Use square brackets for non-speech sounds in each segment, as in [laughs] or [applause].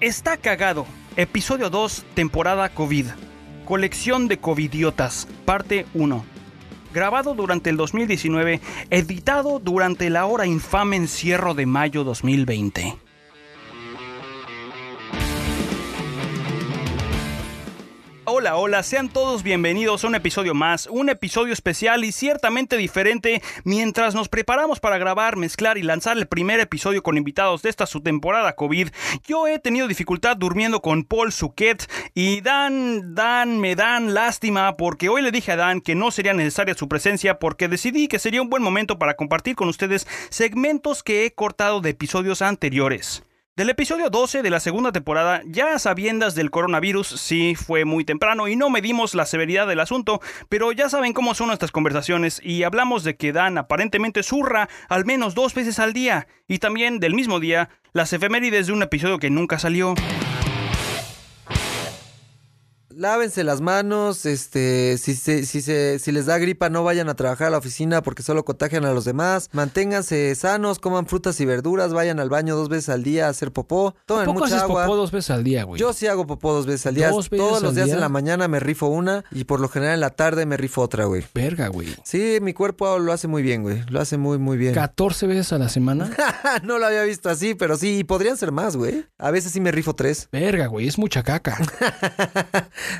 Está cagado. Episodio 2, temporada COVID. Colección de Covidiotas, parte 1. Grabado durante el 2019, editado durante la hora infame encierro de mayo 2020. Hola, hola, sean todos bienvenidos a un episodio más, un episodio especial y ciertamente diferente mientras nos preparamos para grabar, mezclar y lanzar el primer episodio con invitados de esta su temporada COVID. Yo he tenido dificultad durmiendo con Paul Suquet y Dan, Dan, me dan lástima porque hoy le dije a Dan que no sería necesaria su presencia porque decidí que sería un buen momento para compartir con ustedes segmentos que he cortado de episodios anteriores. Del episodio 12 de la segunda temporada, ya a sabiendas del coronavirus, sí fue muy temprano y no medimos la severidad del asunto, pero ya saben cómo son nuestras conversaciones y hablamos de que Dan aparentemente zurra al menos dos veces al día y también del mismo día las efemérides de un episodio que nunca salió. Lávense las manos, este, si, se, si, se, si les da gripa no vayan a trabajar a la oficina porque solo contagian a los demás, manténganse sanos, coman frutas y verduras, vayan al baño dos veces al día a hacer popó, tomen ¿Poco mucha haces agua. popó dos veces al día, güey? Yo sí hago popó dos veces al día. ¿Dos veces Todos los días día? en la mañana me rifo una y por lo general en la tarde me rifo otra, güey. Verga, güey. Sí, mi cuerpo lo hace muy bien, güey. Lo hace muy, muy bien. 14 veces a la semana. [laughs] no lo había visto así, pero sí, y podrían ser más, güey. A veces sí me rifo tres. Verga, güey. Es mucha caca. [laughs]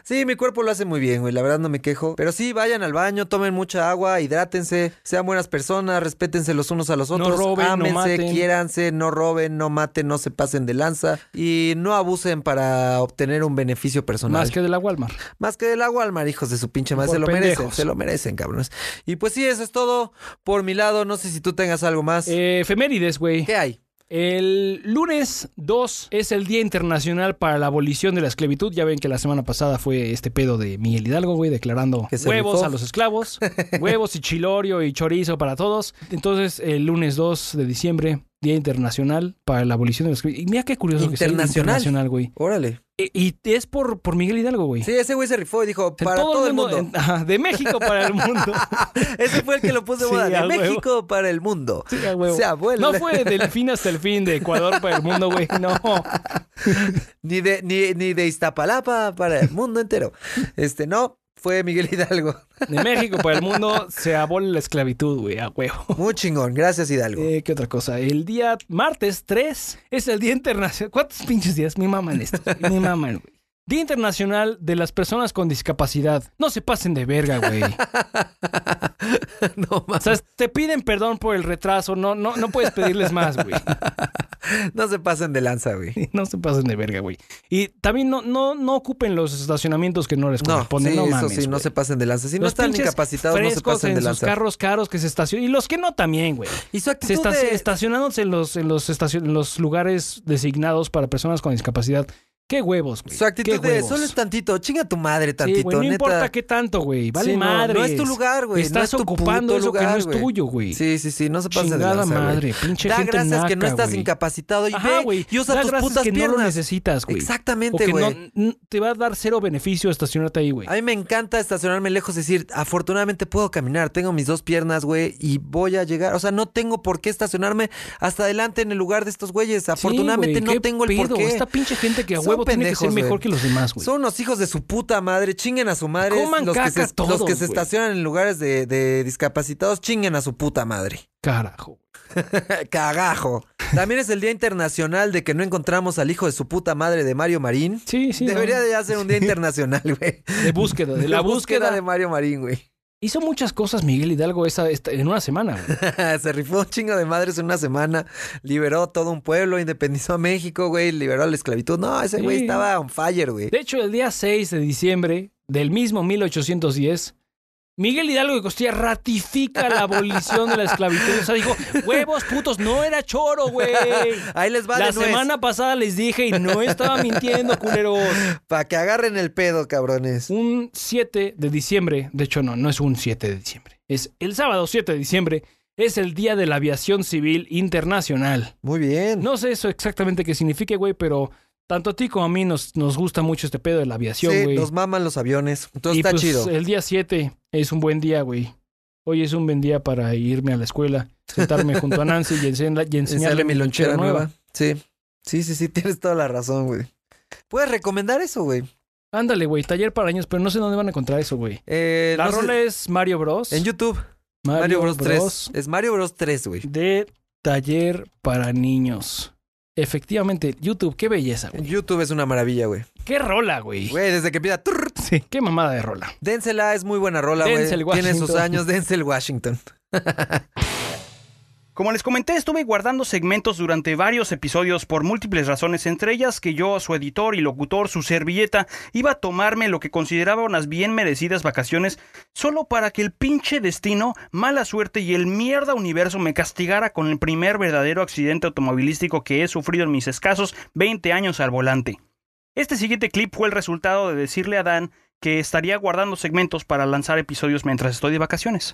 sí, mi cuerpo lo hace muy bien, güey. La verdad no me quejo. Pero sí, vayan al baño, tomen mucha agua, hidrátense, sean buenas personas, respétense los unos a los No otros, roben, no ámense, maten. quiéranse, no roben, no maten, no se pasen de lanza y no abusen para obtener un beneficio personal. Más que de la Walmart. Más que del agua al mar, hijos de su pinche madre. Por Se lo merecen, se lo merecen, cabrones. Y pues sí, eso es todo por mi lado. No sé si tú tengas algo más. Eh, efemérides, güey. ¿Qué hay? El lunes 2 es el Día Internacional para la Abolición de la Esclavitud. Ya ven que la semana pasada fue este pedo de Miguel Hidalgo, güey, declarando huevos rifó. a los esclavos. [laughs] huevos y chilorio y chorizo para todos. Entonces, el lunes 2 de diciembre, Día Internacional para la Abolición de la Esclavitud. Y mira qué curioso que sea internacional, güey. Órale. E- Y es por, por Miguel Hidalgo, güey. Sí, ese güey se rifó y dijo, para todo, el mundo. ajá, de México para el mundo. [laughs] Ese fue el que lo puso de Sí, moda. De huevo. México para el mundo. Sí, a huevo. O sea, vuelve. No fue del fin hasta el fin de Ecuador para el mundo, güey. No. [laughs] Ni de, ni, ni de Iztapalapa para el mundo entero. Este, no, fue Miguel Hidalgo. De México para el mundo se abole la esclavitud, güey, a huevo. Muy chingón. Gracias, Hidalgo. Eh, ¿Qué otra cosa? El día martes 3 es el Día Internacional. ¿Cuántos pinches días? Me maman estos. Me maman, güey. Día Internacional de las Personas con Discapacidad. No se pasen de verga, güey. [laughs] no O mames. sea, te piden perdón por el retraso. No, no, no puedes pedirles más, güey. [laughs] No se pasen de lanza, güey. [laughs] No se pasen de verga, güey. Y también no, no, no ocupen los estacionamientos que no les No, corresponden. sí, no eso sí, no se pasen de lanza. Si no Los están pinches incapacitados, no se pasen en de lanza. carros caros que se estacionan. Y los que no también, güey. Y su Se actitud esta- de... estacionándose en los, en los estacion- en los lugares designados para personas con discapacidad. Qué huevos, güey. Su actitud Qué de huevos. solo es tantito, chinga tu madre Sí, tantito, güey, no neta. importa qué tanto, güey. Vale Sí, no, madre. no es tu lugar, güey, no Estás es tu ocupando eso que no lugar, es güey. tuyo, güey. Sí, sí, sí, no se de Chingada lanza, güey. madre, pinche Da gente gracias que no naca, estás güey. incapacitado y Ajá, ve güey. y usa Da tus putas que piernas. no lo necesitas, güey. O Exactamente, que no, güey. te va a dar cero beneficio estacionarte ahí, güey. A mí me encanta estacionarme lejos, es decir, afortunadamente puedo caminar, tengo mis dos piernas, güey, y voy a llegar, o sea, no tengo por qué estacionarme hasta adelante en el lugar de estos güeyes, Sí, afortunadamente no tengo el por qué. Esta pinche gente que a Tiene que ser mejor que los demás, güey. Son unos hijos de su puta madre, chinguen a su madre. Coman los, que caca se, todos, los que se estacionan en lugares de, de discapacitados, chinguen a su puta madre. [laughs] Carajo. Cagajo. También es el Día Internacional de que no encontramos al hijo de su puta madre de Mario Marín. Sí, sí. Debería no. de ya ser un día internacional, güey. De búsqueda, de la búsqueda. de Mario Marín, güey. Hizo muchas cosas Miguel Hidalgo esa, esta- en una semana, güey. [laughs] Se rifó un chingo de madres en una semana. Liberó todo un pueblo, independizó a México, güey. Liberó la esclavitud. No, ese güey estaba on fire, güey. De hecho, el día 6 de diciembre del mismo 1810, Miguel Hidalgo de Costilla ratifica la abolición de la esclavitud. O sea, dijo, huevos putos, no era choro, güey. [laughs] Ahí les va La de nuez. semana pasada les dije y no estaba mintiendo, culeros. Para que agarren el pedo, cabrones. Un 7 de diciembre, de hecho no, no es un 7 de diciembre, es el sábado 7 de diciembre, es el Día de la Aviación Civil Internacional. Muy bien. No sé eso exactamente qué signifique, güey, pero tanto a ti como a mí nos, nos gusta mucho este pedo de la aviación, sí, güey. nos maman los aviones. Entonces y está pues chido. el día 7 es un buen día, güey. Hoy es un buen día para irme a la escuela, sentarme [laughs] junto a Nancy y, enseñarle, y enseñarle Sale mi lonchera nueva. Sí. Sí, sí, sí, [laughs] tienes toda la razón, güey. Puedes recomendar eso, güey. Ándale, güey, taller para niños, pero no sé dónde van a encontrar eso, güey. Eh, La no sé- rola es Mario Bros. En YouTube. Mario, Bros 3. Es Mario Bros 3, güey. de taller para niños. Efectivamente, YouTube, qué belleza, güey. YouTube es una maravilla, güey. Qué rola, güey. Güey, desde que turr, Sí, qué mamada de rola. Dénsela, es muy buena rola, güey. Tiene sus años, Denzel Washington. [laughs] Como les comenté, estuve guardando segmentos durante varios episodios por múltiples razones, entre ellas que yo, su editor y locutor, su servilleta, iba a tomarme lo que consideraba unas bien merecidas vacaciones solo para que el pinche destino, mala suerte y el mierda universo me castigara con el primer verdadero accidente automovilístico que he sufrido en mis escasos 20 años al volante. Este siguiente clip fue el resultado de decirle a Dan que estaría guardando segmentos para lanzar episodios mientras estoy de vacaciones.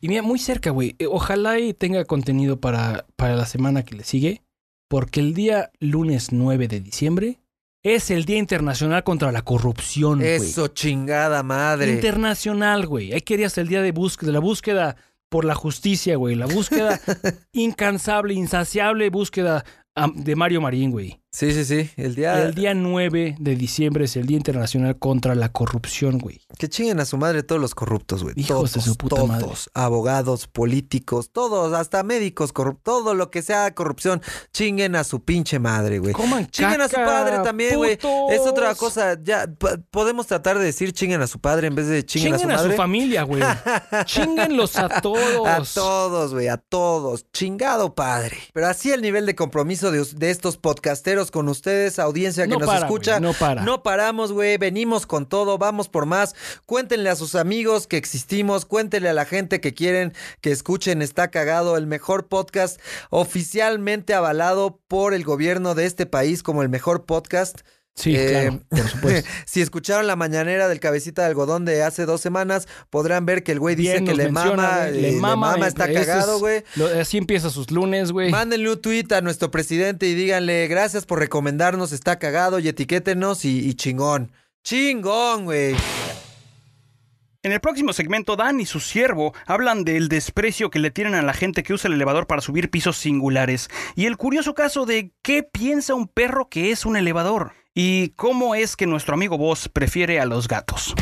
Y mira, muy cerca, güey. Eh, Ojalá y tenga contenido para, para la semana que le sigue. Porque el día lunes 9 de diciembre es el Día Internacional contra la Corrupción, güey. Eso, chingada madre. Internacional, güey. Hay que ir hasta el día de, búsqueda, de la búsqueda por la justicia, güey. La búsqueda [laughs] incansable, insaciable búsqueda de Mario Marín, güey. Sí, sí, sí. El día... El día 9 de diciembre es el Día Internacional contra la Corrupción, güey. Que chinguen a su madre todos los corruptos, güey. Hijos Todos, de su puta todos. madre. Abogados, políticos, todos, hasta médicos corruptos. Todo lo que sea corrupción, chinguen a su pinche madre, güey. Coman Chinguen a su padre también, güey. Es otra cosa. Ya, podemos tratar de decir chinguen a su padre en vez de chinguen, Chinguen a a su su madre. familia, güey. [laughs] Chinguenlos a todos. A todos, güey, a todos. Chingado padre. Pero así el nivel de compromiso de, estos podcasteros con ustedes, audiencia que No nos para, escucha. no para. No paramos, güey. Venimos con todo, vamos por más. Cuéntenle a sus amigos que existimos. Cuéntenle a la gente que quieren que escuchen Está Cagado, el mejor podcast oficialmente avalado por el gobierno de este país como el mejor podcast. Sí, Eh, claro, por supuesto. [laughs] si escucharon la mañanera del cabecita de algodón de hace dos semanas, podrán ver que el güey dice Bien que le menciona, mama, eh, le le mama, mama, eh, está cagado, güey. Así empieza sus lunes, güey. Mándenle un tweet a nuestro presidente y díganle gracias por recomendarnos, está cagado y etiquétenos y, y chingón. Chingón, güey. En el próximo segmento, Dan y su siervo hablan del desprecio que le tienen a la gente que usa el elevador para subir pisos singulares y el curioso caso de qué piensa un perro que es un elevador y cómo es que nuestro amigo Boss prefiere a los gatos.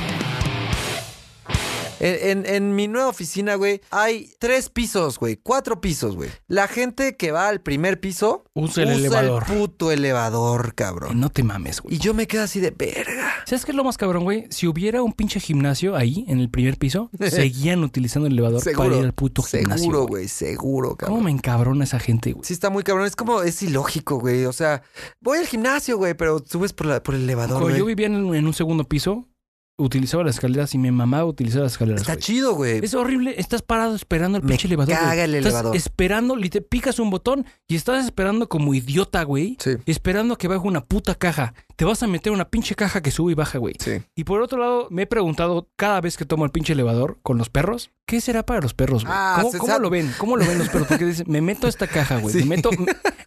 En, en- en mi nueva oficina, güey, hay tres pisos, güey, cuatro pisos, güey. La gente que va al primer piso Usa el elevador. puto elevador, cabrón. No te mames, güey. Y yo me quedo así de verga. ¿Sabes qué es lo más cabrón, güey? Si hubiera un pinche gimnasio ahí, en el primer piso, [laughs] seguían utilizando el elevador para ir al puto gimnasio. seguro, güey, seguro, cabrón. ¿Cómo me encabrona esa gente, güey? Sí, está muy cabrón. Es como, es ilógico, güey. O sea, voy al gimnasio, güey, pero subes por, la- por el elevador, Cuando güey. yo vivía en, en un segundo piso, utilizaba las escaleras y me mamaba utilizar las escaleras. Está güey. chido, güey. Es horrible, estás parado esperando el Me pinche elevador. güey. caga el Estás elevador. esperando, y te picas un botón y estás esperando como idiota, güey. Sí, Esperando a que baje una puta caja. Te vas a meter una pinche caja que sube y baja, güey. sí. Y por otro lado, me he preguntado cada vez que tomo el pinche elevador con los perros, ¿qué será para los perros, güey? Ah, ¿Cómo, cómo lo ven? ¿Cómo lo ven los perros? Porque dicen, me meto a esta caja, güey. Sí. Me meto. me-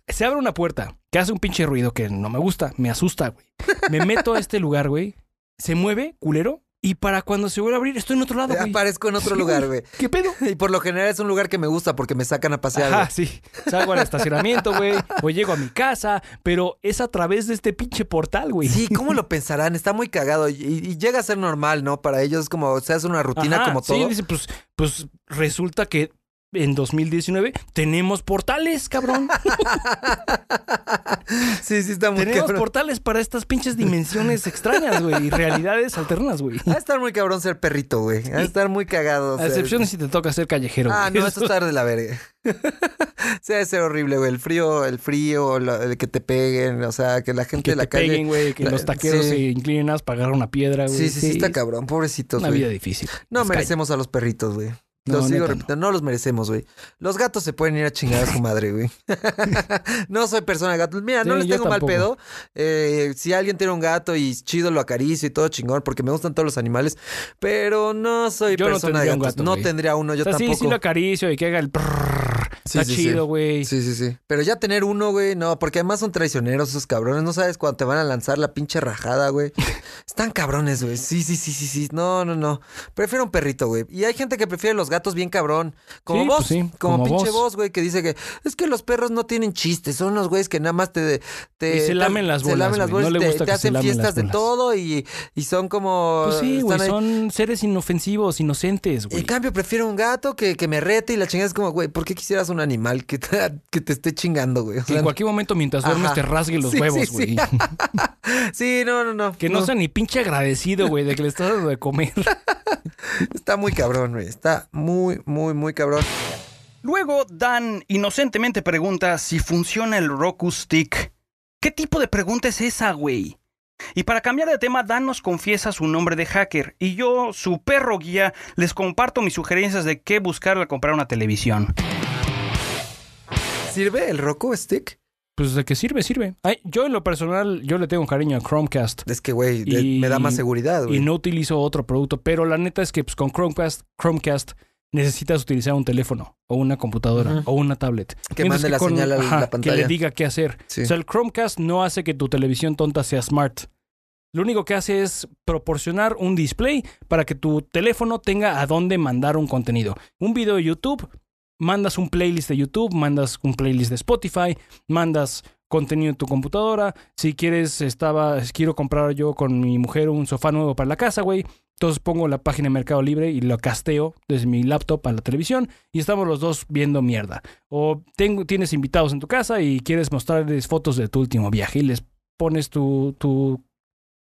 se abre una puerta que hace un pinche ruido que no me gusta, me asusta, güey. Me meto a este lugar, güey. Se mueve, culero. Y para cuando se vuelve a abrir, estoy en otro lado, güey. Aparezco en otro lugar, güey. ¿Qué pedo? [laughs] Y por lo general es un lugar que me gusta porque me sacan a pasear. Güey. sí. Salgo al estacionamiento, güey. O llego a mi casa, pero es a través de este pinche portal, güey. Sí, ¿cómo [laughs] lo pensarán? Está muy cagado y, y llega a ser normal, ¿no? Para ellos es como, se hace una rutina Ajá, como todo. Sí, dice, pues, pues resulta que en 2019 tenemos portales, cabrón. [laughs] sí, sí, está muy tenemos cabrón. portales para estas pinches dimensiones extrañas, güey, y realidades alternas, güey. Va a estar muy cabrón ser perrito, güey. Va a estar muy cagado. A excepción si te toca ser callejero. Ah, güey. no, eso está de la verga. [laughs] sí, debe ser horrible, güey. El frío, el frío, lo- el que te peguen, o sea, que la gente que de la te calle. peguen, güey, que la- los taqueros sí. se inclinen a pagar una piedra, güey. Sí, sí, sí, está cabrón. Pobrecitos, Una güey. vida difícil. No merecemos a los perritos, güey. No, Lo sigo no. repitiendo, no. los merecemos, güey. Los gatos se pueden ir a chingar a su madre, güey. [laughs] no soy persona de gatos. Mira, no les tengo mal tampoco. pedo. Eh, si alguien tiene un gato y chido lo acaricio y todo chingón, porque me gustan todos los animales, pero no soy Yo no persona de tendría un gatos. gato, no tendría uno, yo O sea, sí, tampoco. sí lo acaricio y que haga el Sí, Está sí, chido, güey. Sí, sí, sí. Pero ya tener uno, güey, no, porque además son traicioneros esos cabrones. No sabes cuándo te van a lanzar la pinche rajada, güey. [laughs] Están cabrones, güey. Sí, sí, sí, sí, sí. No, no, no. Prefiero un perrito, güey. Y hay gente que prefiere los gatos bien cabrón. Como Sí, vos. pues sí, como, como pinche vos. vos, güey, que dice que es que los perros no tienen chistes. Son los güeyes que nada más te. te Y se lamen las Se bolas, lamen las bolas. No le te, gusta te se hacen fiestas de todo y, y son como. Pues sí, güey, ahí. son seres inofensivos, inocentes, güey. En cambio, prefiero un gato que, que me rete y la chingada es como, güey, ¿por qué quisieras un animal que te, que te esté chingando, güey? O sea, en cualquier momento mientras duermes Ajá. te rasgue los Sí, huevos, güey. [laughs] sí, no, no, no. Que no, sea ni pinche agradecido, güey, de que le estás dando de comer. [laughs] Está muy cabrón, güey. Está muy, muy, muy cabrón. Luego, Dan inocentemente pregunta si funciona el Roku Stick. ¿Qué tipo de pregunta es esa, güey? Y para cambiar de tema, Dan nos confiesa su nombre de hacker y yo, su perro guía, les comparto mis sugerencias de qué buscar al comprar una televisión. ¿Sirve el Roku Stick? Pues de qué sirve, sirve. Ay, yo en lo personal, yo le tengo cariño a Chromecast. Es que, güey, Y- me da más seguridad, Y güey. no utilizo otro producto, pero la neta es que pues, con Chromecast, Chromecast necesitas utilizar un teléfono o una computadora o una tablet. Que Mientras mande la señal a la ajá, pantalla. Que le diga qué hacer. Sí. O sea, el Chromecast no hace que tu televisión tonta sea smart. Lo único que hace es proporcionar un display para que tu teléfono tenga a dónde mandar un contenido. Un video de YouTube, mandas un playlist de YouTube, mandas un playlist de Spotify, mandas contenido en tu computadora. Si quieres, estaba, quiero comprar yo con mi mujer un sofá nuevo para la casa, güey. Entonces pongo la página de Mercado Libre y lo casteo desde mi laptop a la televisión y estamos los dos viendo mierda. O tengo, tienes invitados en tu casa y quieres mostrarles fotos de tu último viaje y les pones tu, tu-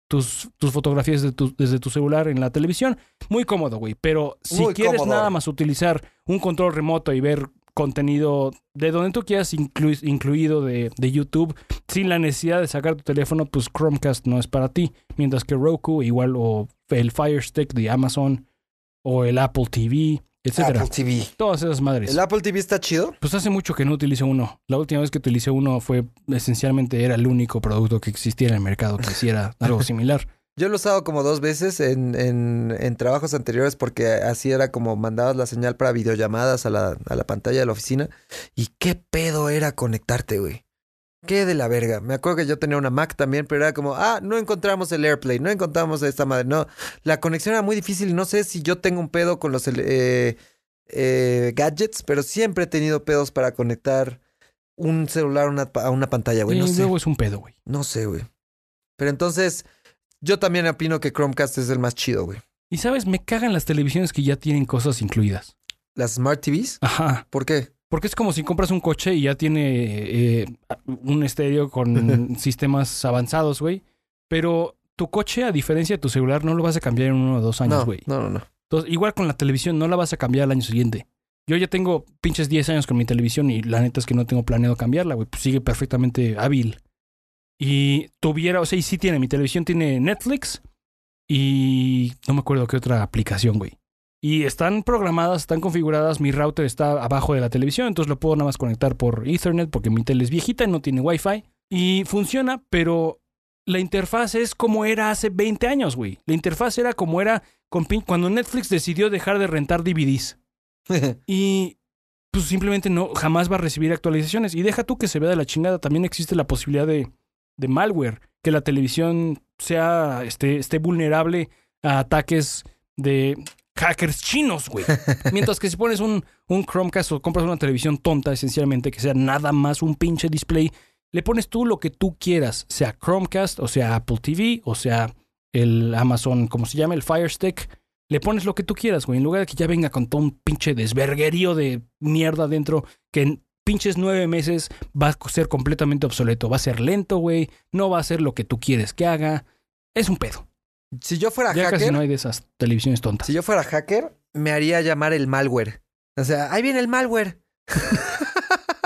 tus, tus fotografías de tu- desde tu celular en la televisión. Muy cómodo, güey. Pero si Muy quieres cómodo. nada más utilizar un control remoto y ver contenido de donde tú quieras, inclu- incluido de, de YouTube, sin la necesidad de sacar tu teléfono, pues Chromecast no es para ti. Mientras que Roku, igual, o el Fire Stick de Amazon, o el Apple TV, etcétera. Apple TV. Todas esas madres. ¿El Apple TV está chido? Pues hace mucho que no utilizo uno. La última vez que utilicé uno fue esencialmente era el único producto que existía en el mercado que hiciera [laughs] algo similar. Yo lo he usado como dos veces en, en, en trabajos anteriores porque así era como mandabas la señal para videollamadas a la, a la pantalla de la oficina. Y qué pedo era conectarte, güey. Qué de la verga. Me acuerdo que yo tenía una Mac también, pero era como, ah, no encontramos el AirPlay, no encontramos esta madre. No, la conexión era muy difícil y no sé si yo tengo un pedo con los eh, eh, gadgets, pero siempre he tenido pedos para conectar un celular a una, a una pantalla, güey. No sé. luego es un pedo, güey. No sé, güey. Pero entonces, yo también opino que Chromecast es el más chido, güey. Y sabes, me cagan las televisiones que ya tienen cosas incluidas. Las Smart TVs, Ajá. ¿por qué? Porque es como si compras un coche y ya tiene eh, un estéreo con [laughs] sistemas avanzados, güey. Pero tu coche, a diferencia de tu celular, no lo vas a cambiar en uno o dos años, no, güey. no, no, no. Entonces, igual con la televisión, no la vas a cambiar al año siguiente. Yo ya tengo pinches 10 años con mi televisión y la neta es que no tengo planeado cambiarla, güey. Pues sigue perfectamente hábil. Y tuviera, o sea, y sí tiene, mi televisión tiene Netflix y no me acuerdo qué otra aplicación, güey. Y están programadas, están configuradas, mi router está abajo de la televisión, entonces lo puedo nada más conectar por Ethernet porque mi tele es viejita y no tiene Wi-Fi. Y funciona, pero la interfaz es como era hace 20 años, güey. La interfaz era como era con pin- cuando Netflix decidió dejar de rentar DVDs. [laughs] Y pues simplemente no, jamás va a recibir actualizaciones. Y deja tú que se vea de la chingada. También existe la posibilidad de, de malware, que la televisión sea, esté, esté vulnerable a ataques de hackers chinos, güey. [laughs] Mientras que si pones un, un Chromecast o compras una televisión tonta, esencialmente, que sea nada más un pinche display, le pones tú lo que tú quieras, sea Chromecast, o sea Apple TV, o sea el Amazon, ¿cómo se llama? El Fire Stick. Le pones lo que tú quieras, güey. En lugar de que ya venga con todo un pinche desverguerío de mierda dentro, que en pinches nueve meses va a ser completamente obsoleto. Va a ser lento, güey. No va a ser lo que tú quieres que haga. Es un pedo. Si yo fuera Ya hacker, casi no hay de esas televisiones tontas. si yo fuera hacker, me haría llamar el malware. O sea, ahí viene el malware. [laughs]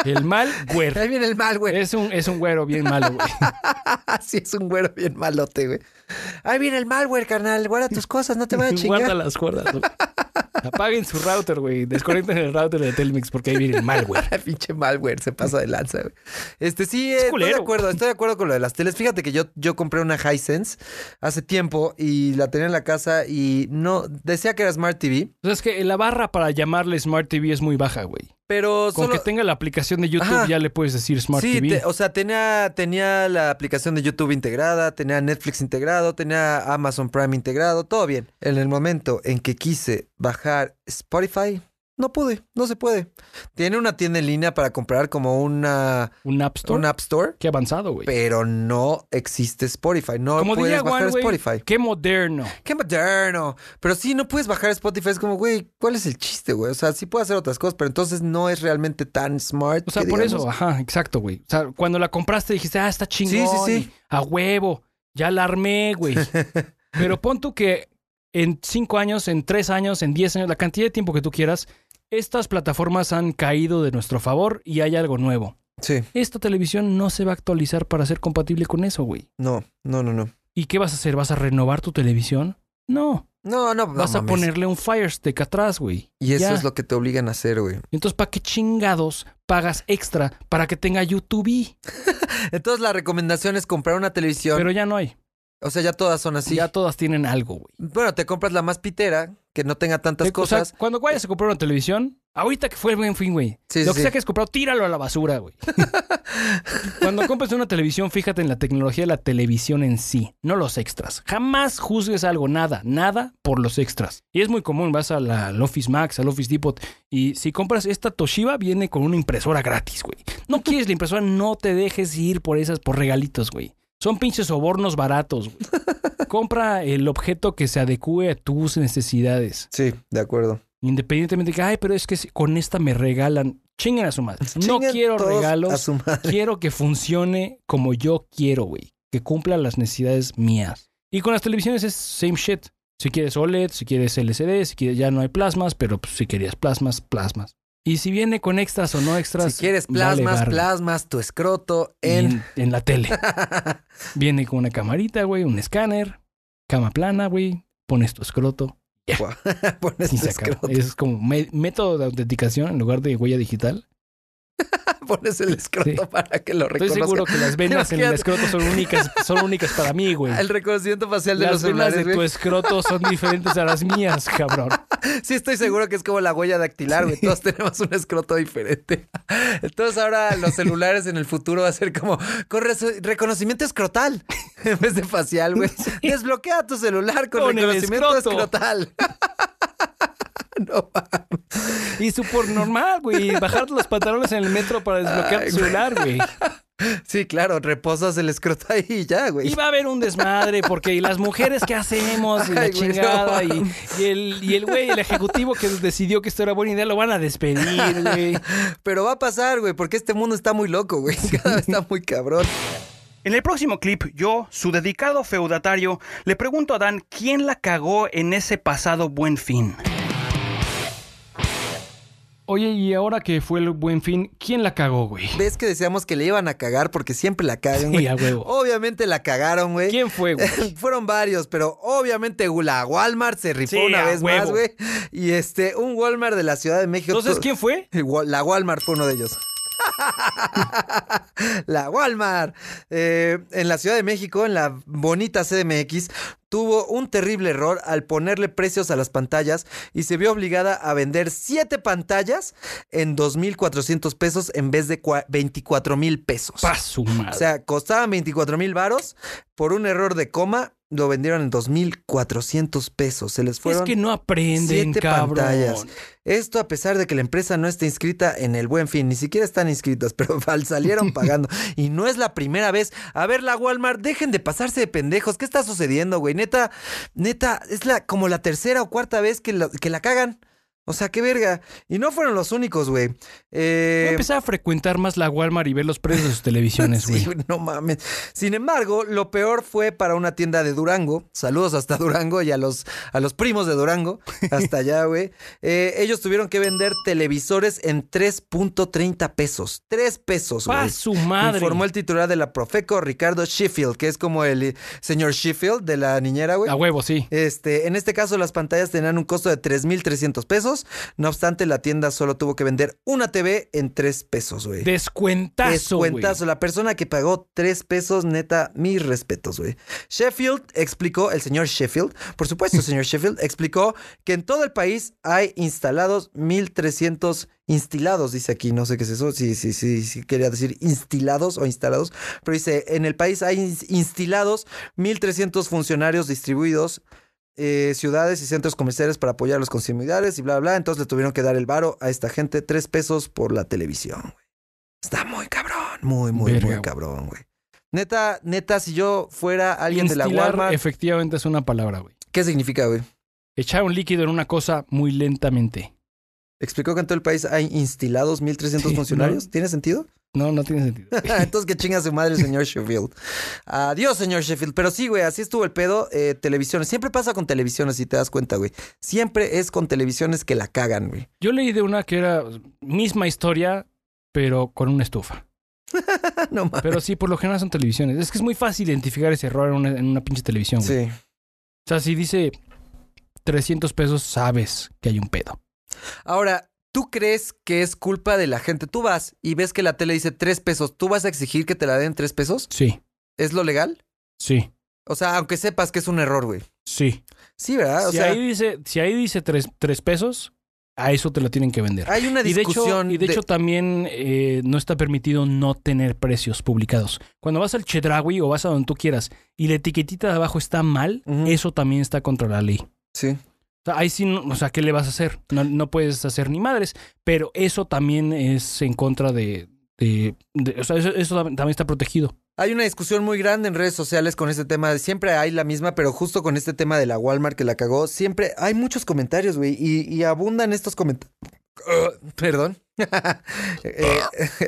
El mal, güero. Ahí viene el malware. Es un, es un güero bien malo, güey. [laughs] sí, es un güero bien malote, güey. Ahí viene el malware, carnal. Guarda tus cosas, no te vayas a chingar. [laughs] Guárdalas, guárdalas. Apaguen su router, güey. Desconecten el router de Telmex porque ahí viene el malware. [laughs] Pinche malware, se pasa de lanza, güey. Este sí, eh, estoy de acuerdo, estoy de acuerdo con lo de las teles. Fíjate que yo, yo compré una Hisense hace tiempo y la tenía en la casa y no, decía que era Smart TV. O sea, es que la barra para llamarle Smart TV es muy baja, güey. Pero Con solo... que tenga la aplicación de YouTube Ajá. ya le puedes decir Smart sí, TV. te- o sea, tenía, tenía la aplicación de YouTube integrada, tenía Netflix integrado, tenía Amazon Prime integrado, todo bien. En el momento en que quise bajar Spotify, no pude, no se puede. Tiene una tienda en línea para comprar como una, Un App Store. un App Store, Qué avanzado, güey. pero no existe Spotify. No Como puedes bajar Juan, Spotify. Qué moderno. Qué moderno. Pero sí, no puedes bajar Spotify. Es como, güey, ¿cuál es el chiste, güey? O sea, sí puedo hacer otras cosas, pero entonces no es realmente tan smart. O sea, que por digamos. eso, ajá, exacto, güey. O sea, cuando la compraste dijiste, ah, está chingón. Sí, sí, sí. A huevo. Ya la armé, güey. [laughs] Pero pon tú que en cinco años, en tres años, en diez años, la cantidad de tiempo que tú quieras, estas plataformas han caído de nuestro favor y hay algo nuevo. Sí, Esta televisión no se va a actualizar para ser compatible con eso, güey. no, no, no, no. ¿Y qué vas a hacer? ¿Vas a renovar tu televisión? No. No, no, no Vas a mames. ponerle un Fire Stick atrás, güey. Y eso Ya. es lo que te obligan a hacer, güey. Entonces, ¿para qué chingados pagas extra para que tenga YouTube? [laughs] Entonces la recomendación es comprar una televisión. Pero ya no hay. O sea, ya todas son así. Ya todas tienen algo, güey. Bueno, te compras la más pitera, que no tenga tantas O sea, cosas. cuando vayas a comprar una televisión, ahorita que fue el buen fin, güey. Sí, lo sí, que sea que has comprado, tíralo a la basura, güey. [laughs] cuando compres una televisión, fíjate en la tecnología de la televisión en sí, no los extras. Jamás juzgues algo, nada, nada por los extras. Y es muy común, vas a la- al Office Max, al Office Depot, y si compras esta Toshiba, viene con una impresora gratis, güey. No quieres la impresora, no te dejes ir por esas, por regalitos, güey. Son pinches sobornos baratos. [laughs] Compra el objeto que se adecue a tus necesidades. Sí, de acuerdo. Independientemente de que, ay, pero es que con esta me regalan. Chinguen a su madre. [laughs] No quiero regalos. A su madre. Quiero que funcione como yo quiero, güey. Que cumpla las necesidades mías. Y con las televisiones es same shit. Si quieres OLED, si quieres LCD, si quieres ya no hay plasmas, pero pues, si querías plasmas, plasmas. Y si viene con extras o no extras. Si quieres plasmas, plasmas tu escroto en... en, en la tele. [laughs] Viene con una camarita, güey, un escáner, cama plana, güey. Pones tu escroto. [laughs] Pones Y tu escroto. Es como método de autenticación en lugar de huella digital. [laughs] Pones el escroto Sí. para que lo Estoy reconozcan. seguro que las venas en el escroto son únicas, son únicas para mí, güey. El reconocimiento facial de Las los venas de tu escroto son diferentes a las mías, cabrón. [laughs] Sí, estoy seguro que es como la huella dactilar, güey. Todos tenemos un escroto diferente. [laughs] Entonces ahora los [laughs] celulares en el futuro va a ser como con reconocimiento escrotal en vez de facial, güey. Desbloquea tu celular con, reconocimiento escrotal. no mames. Y súper normal, güey. Bajarte los pantalones en el metro para desbloquear Ay, tu celular, güey. Sí, claro, reposas el escroto ahí y ya, güey. Y va a haber un desmadre, porque ¿y las mujeres qué hacemos? Y la Ay, güey, chingada. no. y, y el, y el güey, el ejecutivo que decidió que esto era buena idea, lo van a despedir, güey. Pero va a pasar, güey, porque este mundo está muy loco, güey. Cada vez está muy cabrón. En el próximo clip, yo, su dedicado feudatario, le pregunto a Dan quién la cagó en ese pasado buen fin. Oye, y ahora que fue el buen fin, ¿quién la cagó, güey? ¿Ves que decíamos que le iban a cagar porque siempre la cagan, güey? Sí, a huevo. Obviamente la cagaron, güey. ¿Quién fue, güey? [laughs] Fueron varios, pero obviamente la Walmart se rifó Sí, una vez huevo. más, güey. Y este, un Walmart de la Ciudad de México. Entonces, [laughs] ¿quién fue? La Walmart fue uno de ellos. [laughs] la Walmart. Eh, en la Ciudad de México, en la bonita CDMX, tuvo un terrible error al ponerle precios a las pantallas y se vio obligada a vender siete pantallas en 2.400 pesos en vez de cua- 24 mil pesos. O sea, costaban 24 mil varos. Por un error de coma, lo vendieron en 2.400 pesos. Se les es fueron que no aprenden, siete cabrón. pantallas. Esto a pesar de que la empresa no está inscrita en el Buen Fin, ni siquiera están inscritas, [laughs] pero al- salieron pagando. [laughs] y no es la primera vez. A ver, la Walmart, dejen de pasarse de pendejos. ¿Qué está sucediendo, güey? Neta, neta, es la como la tercera o cuarta vez que la, que la cagan. O sea, qué verga. Y no fueron los únicos, güey. Voy Eh, a empezar a frecuentar más la Walmart y ver los precios de sus televisiones, [laughs] güey. Sí, no mames. Sin embargo, lo peor fue para una tienda de Durango. Saludos hasta [laughs] Durango y a los, a los primos de Durango. Hasta allá, güey. Eh, ellos tuvieron que vender televisores en 3.30 pesos. 3 pesos, Pa' güey. su madre. Informó el titular de la Profeco, Ricardo Sheffield, que es como el señor Sheffield de la niñera, güey. A huevo, sí. Este, en este caso, las pantallas tenían un costo de 3.300 pesos pesos. No obstante, la tienda solo tuvo que vender una TV en 3 pesos, güey. Descuentazo. Descuentazo. La persona que pagó 3 pesos, neta, mis respetos, güey. Sheffield explicó, el señor Sheffield, por supuesto, [laughs] señor Sheffield, explicó que en todo el país hay instalados 1300 instilados, dice aquí, no sé qué es eso, si sí, sí, sí, quería decir instilados o instalados, pero dice, en el país hay ins- instilados 1300 funcionarios distribuidos eh, ciudades y centros comerciales para apoyar a los consumidores y bla, bla. Entonces le tuvieron que dar el varo a esta gente, tres pesos por la televisión, güey. Está muy cabrón, muy, muy, Verga, muy cabrón, güey. Neta, neta, si yo fuera alguien de la Walmart, efectivamente es una palabra, güey. ¿qué significa, güey? Echar un líquido en una cosa muy lentamente. ¿Explicó que en todo el país hay instilados 1300 Sí, funcionarios? no. ¿Tiene sentido? No, no tiene sentido. [laughs] Entonces que chinga su madre, señor Sheffield. Adiós, señor Sheffield. Pero sí, güey, así estuvo el pedo. Eh, televisiones. Siempre pasa con televisiones, si te das cuenta, güey. Siempre es con televisiones que la cagan, güey. Yo leí de una que era misma historia, pero con una estufa. [laughs] no mames. Pero sí, por lo general son televisiones. Es que es muy fácil identificar ese error en una, en una pinche televisión, güey. Sí. O sea, si dice 300 pesos, sabes que hay un pedo. Ahora, ¿tú crees que es culpa de la gente? Tú vas y ves que la tele dice tres pesos. ¿Tú vas a exigir que te la den tres pesos? Sí, ¿Es lo legal? sí, O sea, aunque sepas que es un error, güey. sí. Sí, ¿verdad? O si, sea, ahí dice, si ahí dice 3, pesos, a eso te lo tienen que vender. hay una Y de, discusión. hecho, y de hecho también eh, no está permitido no tener precios publicados. Cuando vas al Chedraui o vas a donde tú quieras y la etiquetita de abajo está mal, eso también está contra la ley. Sí. Ahí sí, o sea, ¿qué le vas a hacer? No, puedes hacer ni madres, pero eso también es en contra de... o sea, eso, eso tam- también está protegido. Hay una discusión muy grande en redes sociales con este tema. Siempre hay la misma, pero justo con este tema de la Walmart que la cagó, siempre hay muchos comentarios, güey. Y, y abundan estos comentarios. [clears throat] perdón. [laughs] Eh,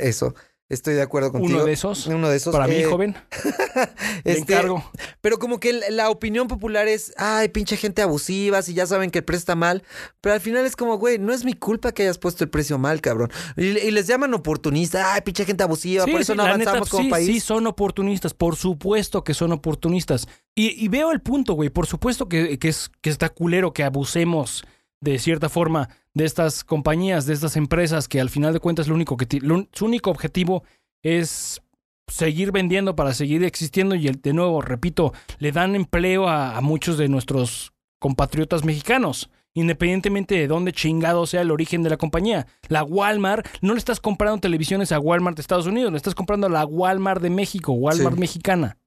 eso. Estoy de acuerdo contigo. Uno de esos, Uno de esos. para mí, eh, joven, [laughs] este, encargo. Pero como que la opinión popular es, ay, pinche gente abusiva, si ya saben que el precio está mal. Pero al final es como, güey, no es mi culpa que hayas puesto el precio mal, cabrón. Y, y les llaman oportunistas, ay, pinche gente abusiva, Sí, por eso sí, no neta, avanzamos como sí, país. Sí, son oportunistas, por supuesto que son oportunistas. Y, y veo el punto, güey, por supuesto que, que es, que está culero que abusemos de cierta forma de estas compañías, de estas empresas que al final de cuentas lo único que lo- su único objetivo es seguir vendiendo para seguir existiendo y el- de nuevo, repito, le dan empleo a, a muchos de nuestros compatriotas mexicanos. Independientemente de dónde chingado sea el origen de la compañía. La Walmart, no le estás comprando televisiones a Walmart de Estados Unidos, le estás comprando a la Walmart de México, Walmart Sí. mexicana.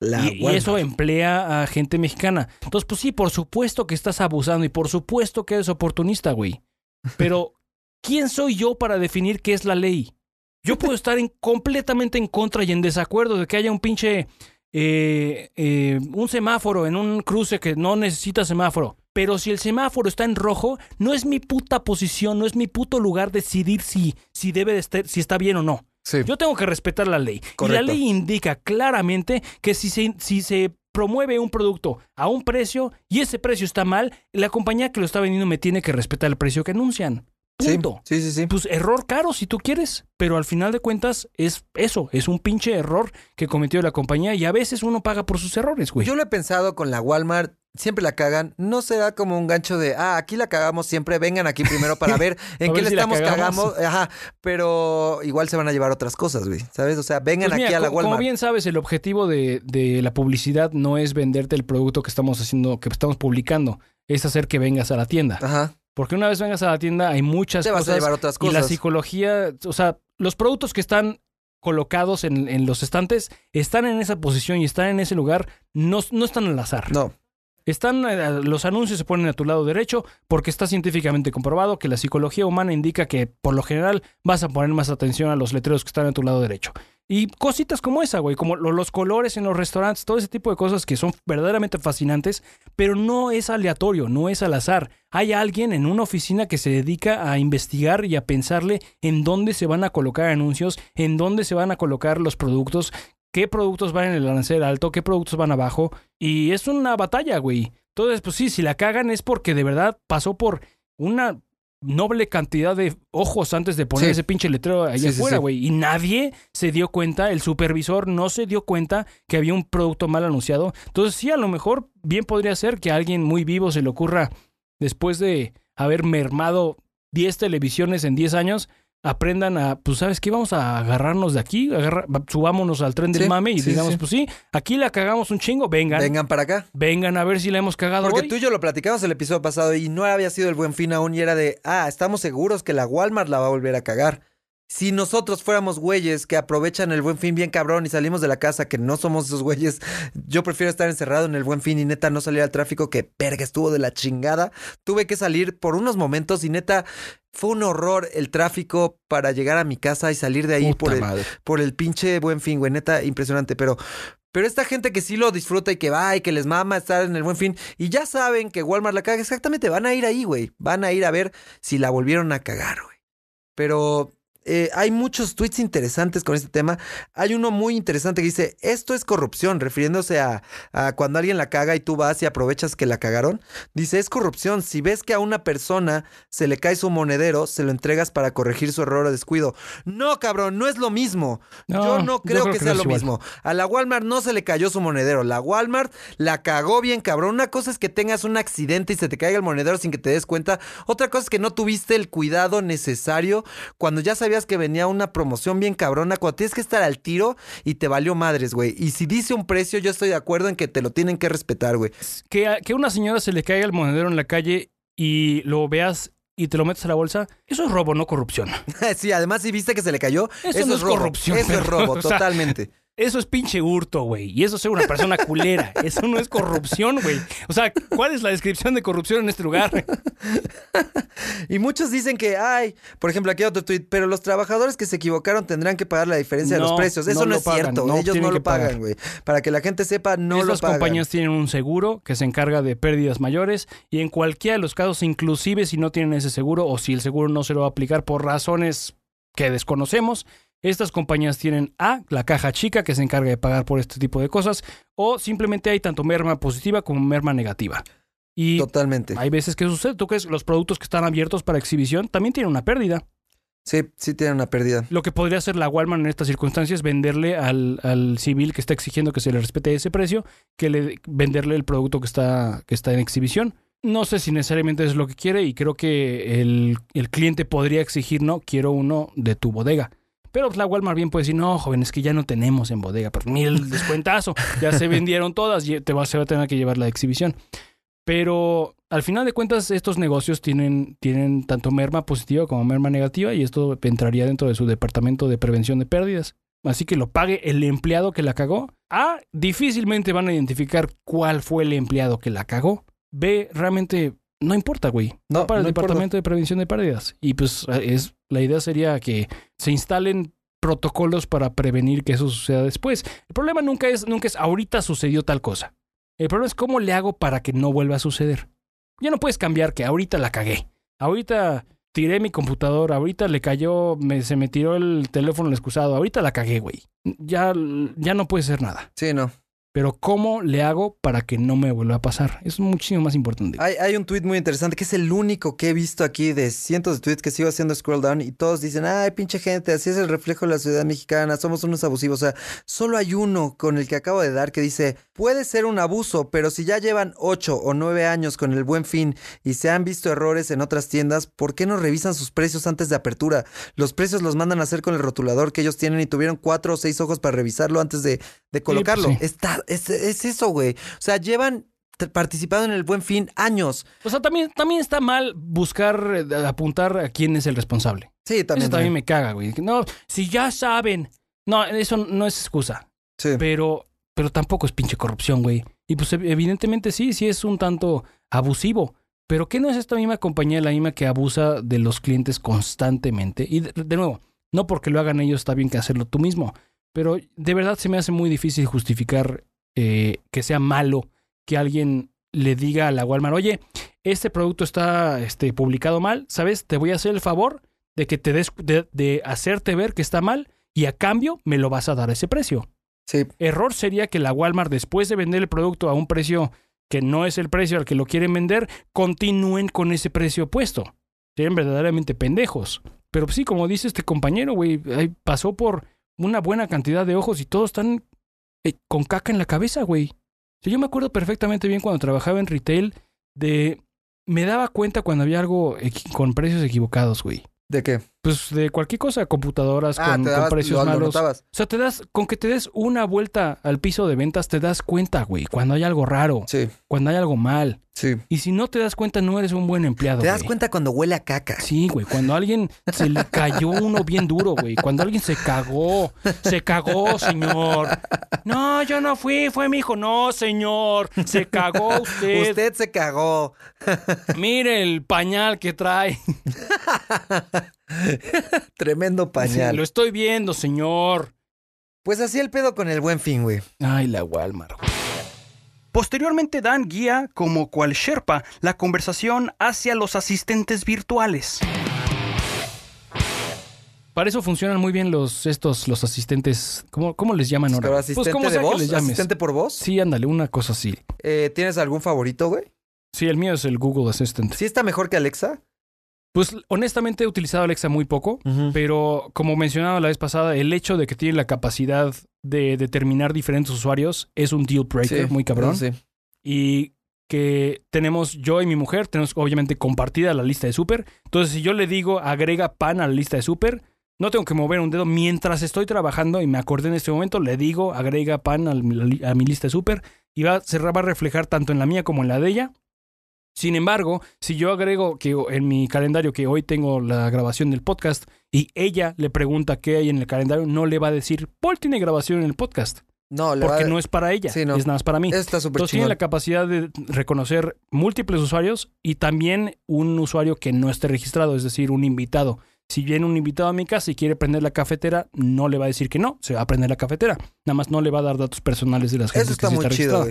La Y, eso emplea a gente mexicana. Entonces, pues sí, por supuesto que estás abusando y por supuesto que eres oportunista, güey. [laughs] Pero, ¿quién soy yo para definir qué es la ley? Yo puedo estar en, completamente en contra y en desacuerdo de que haya un pinche. eh, eh, un semáforo en un cruce que no necesita semáforo. Pero si el semáforo está en rojo, no es mi puta posición, no es mi puto lugar decidir si, si debe de estar, si está bien o no. Sí. Yo tengo que respetar la ley. Y la ley indica claramente que si se, si se promueve un producto a un precio y ese precio está mal, la compañía que lo está vendiendo me tiene que respetar el precio que anuncian. Punto. sí, sí, sí. Pues error caro si tú quieres, pero al final de cuentas es eso, es un pinche error que cometió la compañía y a veces uno paga por sus errores, güey. Yo lo he pensado con la Walmart, siempre la cagan. No será como un gancho de, ah, aquí la cagamos siempre, vengan aquí primero para ver [laughs] en qué ver le si estamos cagamos. cagando. Ajá, pero igual se van a llevar otras cosas, güey, ¿sabes? O sea, vengan Pues mira, aquí a la Walmart. Como bien sabes, el objetivo de, de la publicidad no es venderte el producto que estamos haciendo, que estamos publicando, es hacer que vengas a la tienda. Ajá, Porque una vez vengas a la tienda hay muchas te vas a cosas llevar otras y la cosas. psicología, o sea, los productos que están colocados en, en los estantes están en esa posición y están en ese lugar, no, no están al azar. No, Están, eh, los anuncios se ponen a tu lado derecho porque está científicamente comprobado que la psicología humana indica que por lo general vas a poner más atención a los letreros que están a tu lado derecho. Y cositas como esa, güey, como lo- los colores en los restaurantes, todo ese tipo de cosas que son verdaderamente fascinantes, pero no es aleatorio, no es al azar. Hay alguien en una oficina que se dedica a investigar y a pensarle en dónde se van a colocar anuncios, en dónde se van a colocar los productos, qué productos van en el arancel alto, qué productos van abajo. Y es una batalla, güey. Entonces, pues sí, si la cagan es porque de verdad pasó por una noble cantidad de ojos antes de poner Sí. ese pinche letrero ahí Sí, afuera, sí. güey. Y nadie se dio cuenta, el supervisor no se dio cuenta que había un producto mal anunciado. Entonces, sí, a lo mejor bien podría ser que a alguien muy vivo se le ocurra, después de haber mermado 10 televisiones en 10 años, aprendan a, pues, ¿sabes qué? Vamos a agarrarnos de aquí, agarra- subámonos al tren del Sí, mame y sí, digamos, sí. pues sí, aquí la cagamos un chingo, vengan, vengan, Vengan para acá. a ver si la hemos cagado Porque hoy. tú y yo lo platicamos el episodio pasado y no había sido el buen fin aún y era de, ah, estamos seguros que la Walmart la va a volver a cagar. Si nosotros fuéramos güeyes que aprovechan el buen fin bien cabrón y salimos de la casa, que no somos esos güeyes, yo prefiero estar encerrado en el buen fin y neta no salir al tráfico que perga estuvo de la chingada. Tuve que salir por unos momentos y neta fue un horror el tráfico para llegar a mi casa y salir de ahí por el, por el pinche buen fin, güey, neta, impresionante, pero... Pero esta gente que sí lo disfruta y que va y que les mama estar en el buen fin y ya saben que Walmart la caga, exactamente, van a ir ahí, güey. Van a ir a ver si la volvieron a cagar, güey. Pero eh, hay muchos tweets interesantes con este tema. Hay uno muy interesante que dice, esto es corrupción, refiriéndose a, a cuando alguien la caga y tú vas y aprovechas que la cagaron. Dice, es corrupción. Si ves que a una persona se le cae su monedero, se lo entregas para corregir su error o descuido. No, cabrón, no es lo mismo. No, yo no yo creo, que que sea no lo igual. mismo. A la Walmart no se le cayó su monedero. La Walmart la cagó bien, cabrón. Una cosa es que tengas un accidente y se te caiga el monedero sin que te des cuenta. Otra cosa es que no tuviste el cuidado necesario cuando ya sabías que venía una promoción bien cabrona, cuando tienes que estar al tiro y te valió madres, güey. Y si dice un precio, yo estoy de acuerdo en que te lo tienen que respetar, güey. Que a, que una señora se le caiga el monedero en la calle y lo veas y te lo metes a la bolsa, eso es robo, no corrupción. [laughs] sí, además si viste que se le cayó, Eso eso, no es robo. corrupción, Eso es robo, [laughs] o sea, totalmente. Eso es pinche hurto, güey. Y eso es ser una persona culera. [laughs] Eso no es corrupción, güey. O sea, ¿cuál es la descripción de corrupción en este lugar? [laughs] Y muchos dicen que, ay, por ejemplo, aquí hay otro tweet, pero los trabajadores que se equivocaron tendrán que pagar la diferencia de los precios. Eso no no, lo es pagan, cierto, no ellos no lo pagan, güey. Para que la gente sepa, no lo Estas pagan. compañías tienen un seguro que se encarga de pérdidas mayores y en cualquiera de los casos, inclusive si no tienen ese seguro o si el seguro no se lo va a aplicar por razones que desconocemos, estas compañías tienen A, la caja chica que se encarga de pagar por este tipo de cosas o simplemente hay tanto merma positiva como merma negativa. Y Totalmente. hay veces que sucede, tú crees que los productos que están abiertos para exhibición también tienen una pérdida. Sí, sí tienen una pérdida. Lo que podría hacer la Walmart en estas circunstancias es venderle al, al civil que está exigiendo que se le respete ese precio, que le venderle el producto que está, que está en exhibición. No sé si necesariamente es lo que quiere y creo que el, el cliente podría exigir, no, quiero uno de tu bodega. Pero la Walmart bien puede decir, no, joven, es que ya no tenemos en bodega, pero mira el descuentazo, ya se vendieron todas y te va, se va a tener que llevar la exhibición. Pero al final de cuentas, estos negocios tienen, tienen tanto merma positiva como merma negativa y esto entraría dentro de su departamento de prevención de pérdidas. Así que lo pague el empleado que la cagó. A, difícilmente van a identificar cuál fue el empleado que la cagó. B, realmente no importa, güey. No, para el no importa. departamento de prevención de pérdidas. Y pues es la idea sería que se instalen protocolos para prevenir que eso suceda después. El problema nunca es, nunca es ahorita sucedió tal cosa. El problema es cómo le hago para que no vuelva a suceder. Ya no puedes cambiar que ahorita la cagué. Ahorita tiré mi computadora, ahorita le cayó, me, se me tiró el teléfono el excusado, ahorita la cagué, güey. Ya, ya no puede ser nada. Sí, no. Pero ¿cómo le hago para que no me vuelva a pasar? Es muchísimo más importante. Hay, hay un tweet muy interesante que es el único que he visto aquí de cientos de tweets que sigo haciendo scroll down y todos dicen, ay, pinche gente, así es el reflejo de la ciudad mexicana, somos unos abusivos. O sea, solo hay uno con el que acabo de dar que dice, puede ser un abuso, pero si ya llevan ocho o nueve años con el buen fin y se han visto errores en otras tiendas, ¿por qué no revisan sus precios antes de apertura? Los precios los mandan a hacer con el rotulador que ellos tienen y tuvieron cuatro o seis ojos para revisarlo antes de, de colocarlo. sí. Está, es, es eso, güey. O sea, llevan participado en el buen fin años. O sea, también, también está mal buscar, eh, apuntar a quién es el responsable. Sí, también. Eso también me caga, güey. No, si ya saben. No, eso no es excusa. Sí. Pero, pero tampoco es pinche corrupción, güey. Y pues ev- evidentemente sí, sí es un tanto abusivo. Pero ¿qué no es esta misma compañía la misma que abusa de los clientes constantemente? Y de, de nuevo, no porque lo hagan ellos está bien que hacerlo tú mismo. Pero de verdad se me hace muy difícil justificar eh, que sea malo que alguien le diga a la Walmart, oye, este producto está este, publicado mal, ¿sabes? Te voy a hacer el favor de que te des, de, de hacerte ver que está mal y a cambio me lo vas a dar a ese precio. Sí, Error sería que la Walmart, después de vender el producto a un precio que no es el precio al que lo quieren vender, continúen con ese precio puesto. Serían verdaderamente pendejos. Pero sí, como dice este compañero, güey, ahí pasó por una buena cantidad de ojos y todos están eh, con caca en la cabeza, güey. O sea, yo me acuerdo perfectamente bien cuando trabajaba en retail de me daba cuenta cuando había algo con precios equivocados, güey. ¿De qué? Pues de cualquier cosa, computadoras Ah, con, te con dabas, precios lo, lo malos. O sea, te das, con que te des una vuelta al piso de ventas, te das cuenta, güey, cuando hay algo raro, Sí, cuando hay algo mal. sí. Y si no te das cuenta, no eres un buen empleado. Te das güey. cuenta cuando huele a caca. Sí, güey, cuando a alguien se le cayó uno bien duro, güey. Cuando alguien se cagó, se cagó, señor. No, yo no fui, fue mi hijo. No, señor, se cagó usted. Usted se cagó. Mire el pañal que trae. [laughs] [laughs] Tremendo pañal. Lo estoy viendo, señor. Pues así el pedo con el buen fin, güey. Ay, la Walmart. güey. Posteriormente Dan guía, como cual Sherpa, la conversación hacia los asistentes virtuales. Para eso funcionan muy bien los estos los asistentes. ¿Cómo, cómo les llaman ahora? Pero asistente pues como de voz, les asistente por voz. Sí, ándale, una cosa así. Eh, ¿Tienes algún favorito, güey? Sí, el mío es el Google Assistant. ¿Sí está mejor que Alexa? Pues honestamente he utilizado Alexa muy poco. Pero como mencionaba la vez pasada, el hecho de que tiene la capacidad de determinar diferentes usuarios es un deal breaker Sí, muy cabrón. Sí. Y que tenemos yo y mi mujer, tenemos obviamente compartida la lista de súper. Entonces, si yo le digo agrega pan a la lista de súper, no tengo que mover un dedo mientras estoy trabajando y me acordé en este momento, le digo agrega pan a mi, a mi lista de súper y va, se va a reflejar tanto en la mía como en la de ella. Sin embargo, si yo agrego que en mi calendario que hoy tengo la grabación del podcast y ella le pregunta qué hay en el calendario, no le va a decir, Paul tiene grabación en el podcast, No, le porque va... no es para ella, Sí, no. es nada más para mí. Está súper Entonces tiene la capacidad de reconocer múltiples usuarios y también un usuario que no esté registrado, es decir, un invitado. Si viene un invitado a mi casa y quiere prender la cafetera, no le va a decir que no, se va a prender la cafetera. Nada más no le va a dar datos personales de las Eso gentes está que sí muy está chido.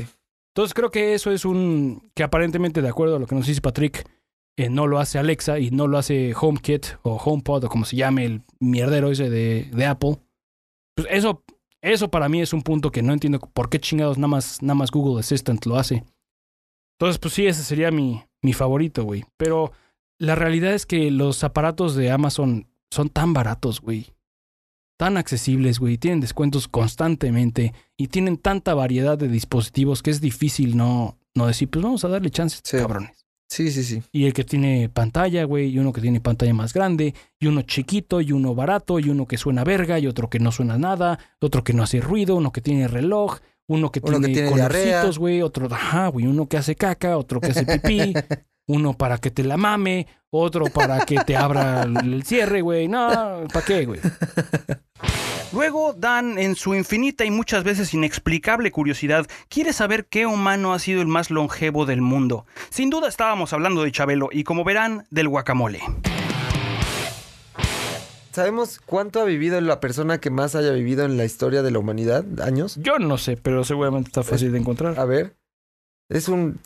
Entonces creo que eso es un que aparentemente de acuerdo a lo que nos dice Patrick, eh, no lo hace Alexa y no lo hace HomeKit o HomePod o como se llame el mierdero ese de, de Apple. Pues eso, eso para mí es un punto que no entiendo por qué chingados nada más, nada más Google Assistant lo hace. Entonces, pues sí, ese sería mi, mi favorito, güey. Pero la realidad es que los aparatos de Amazon son tan baratos, güey. Tan accesibles, güey. Tienen descuentos constantemente y tienen tanta variedad de dispositivos que es difícil no, no decir, pues vamos a darle chance, Sí. cabrones. Sí, sí, sí. Y el que tiene pantalla, güey, y uno que tiene pantalla más grande, y uno chiquito, y uno barato, y uno que suena verga, y otro que no suena nada, otro que no hace ruido, uno que tiene reloj, uno que Uno tiene, tiene colorcitos, güey, otro, ajá, güey, uno que hace caca, otro que hace pipí, [laughs] uno para que te la mame, otro para que te abra el el cierre, güey. No, ¿para qué, güey? [laughs] Luego, Dan, en su infinita y muchas veces inexplicable curiosidad, quiere saber qué humano ha sido el más longevo del mundo. Sin duda estábamos hablando de Chabelo y como verán, del guacamole. ¿Sabemos cuánto ha vivido la persona que más haya vivido en la historia de la humanidad? ¿Años? Yo no sé, pero seguramente está fácil de encontrar. A ver. Es un,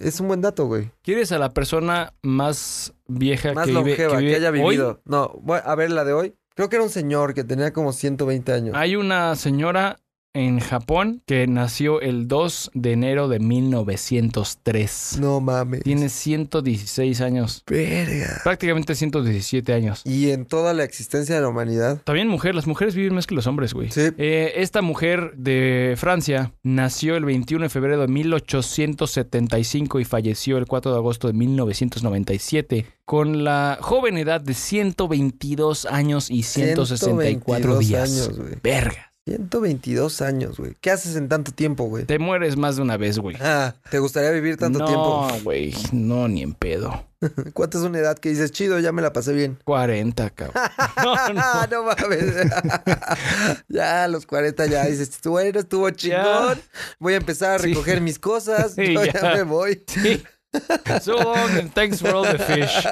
es un buen dato, güey. ¿Quieres a la persona más vieja Más que vive, longeva que, vive haya hoy? vivido. No, voy a ver la de hoy. Creo que era un señor que tenía como 120 años. Hay una señora en Japón que nació el 2 de enero de 1903. No mames. Tiene 116 años. Verga. Prácticamente 117 años. Y en toda la existencia de la humanidad. También mujer, las mujeres viven más que los hombres, güey. Sí. Eh, esta mujer de Francia nació el 21 de febrero de 1875 y falleció el 4 de agosto de 1997 con la joven edad de 122 años y 164 122 días. años. Verga. 122 años, güey. ¿Qué haces en tanto tiempo, güey? Te mueres más de una vez, güey. Ah, ¿te gustaría vivir tanto no, tiempo? güey, no, ni en pedo. [laughs] ¿Cuánto es una edad que dices, chido, ya me la pasé bien? 40, cabrón. [laughs] No, no. [laughs] no mames. ya a los 40 ya dices, bueno, estuvo chingón. Voy a empezar a Sí. recoger mis cosas. Sí, yo ya. ya me voy. Sí. [laughs] So long and thanks for all the fish.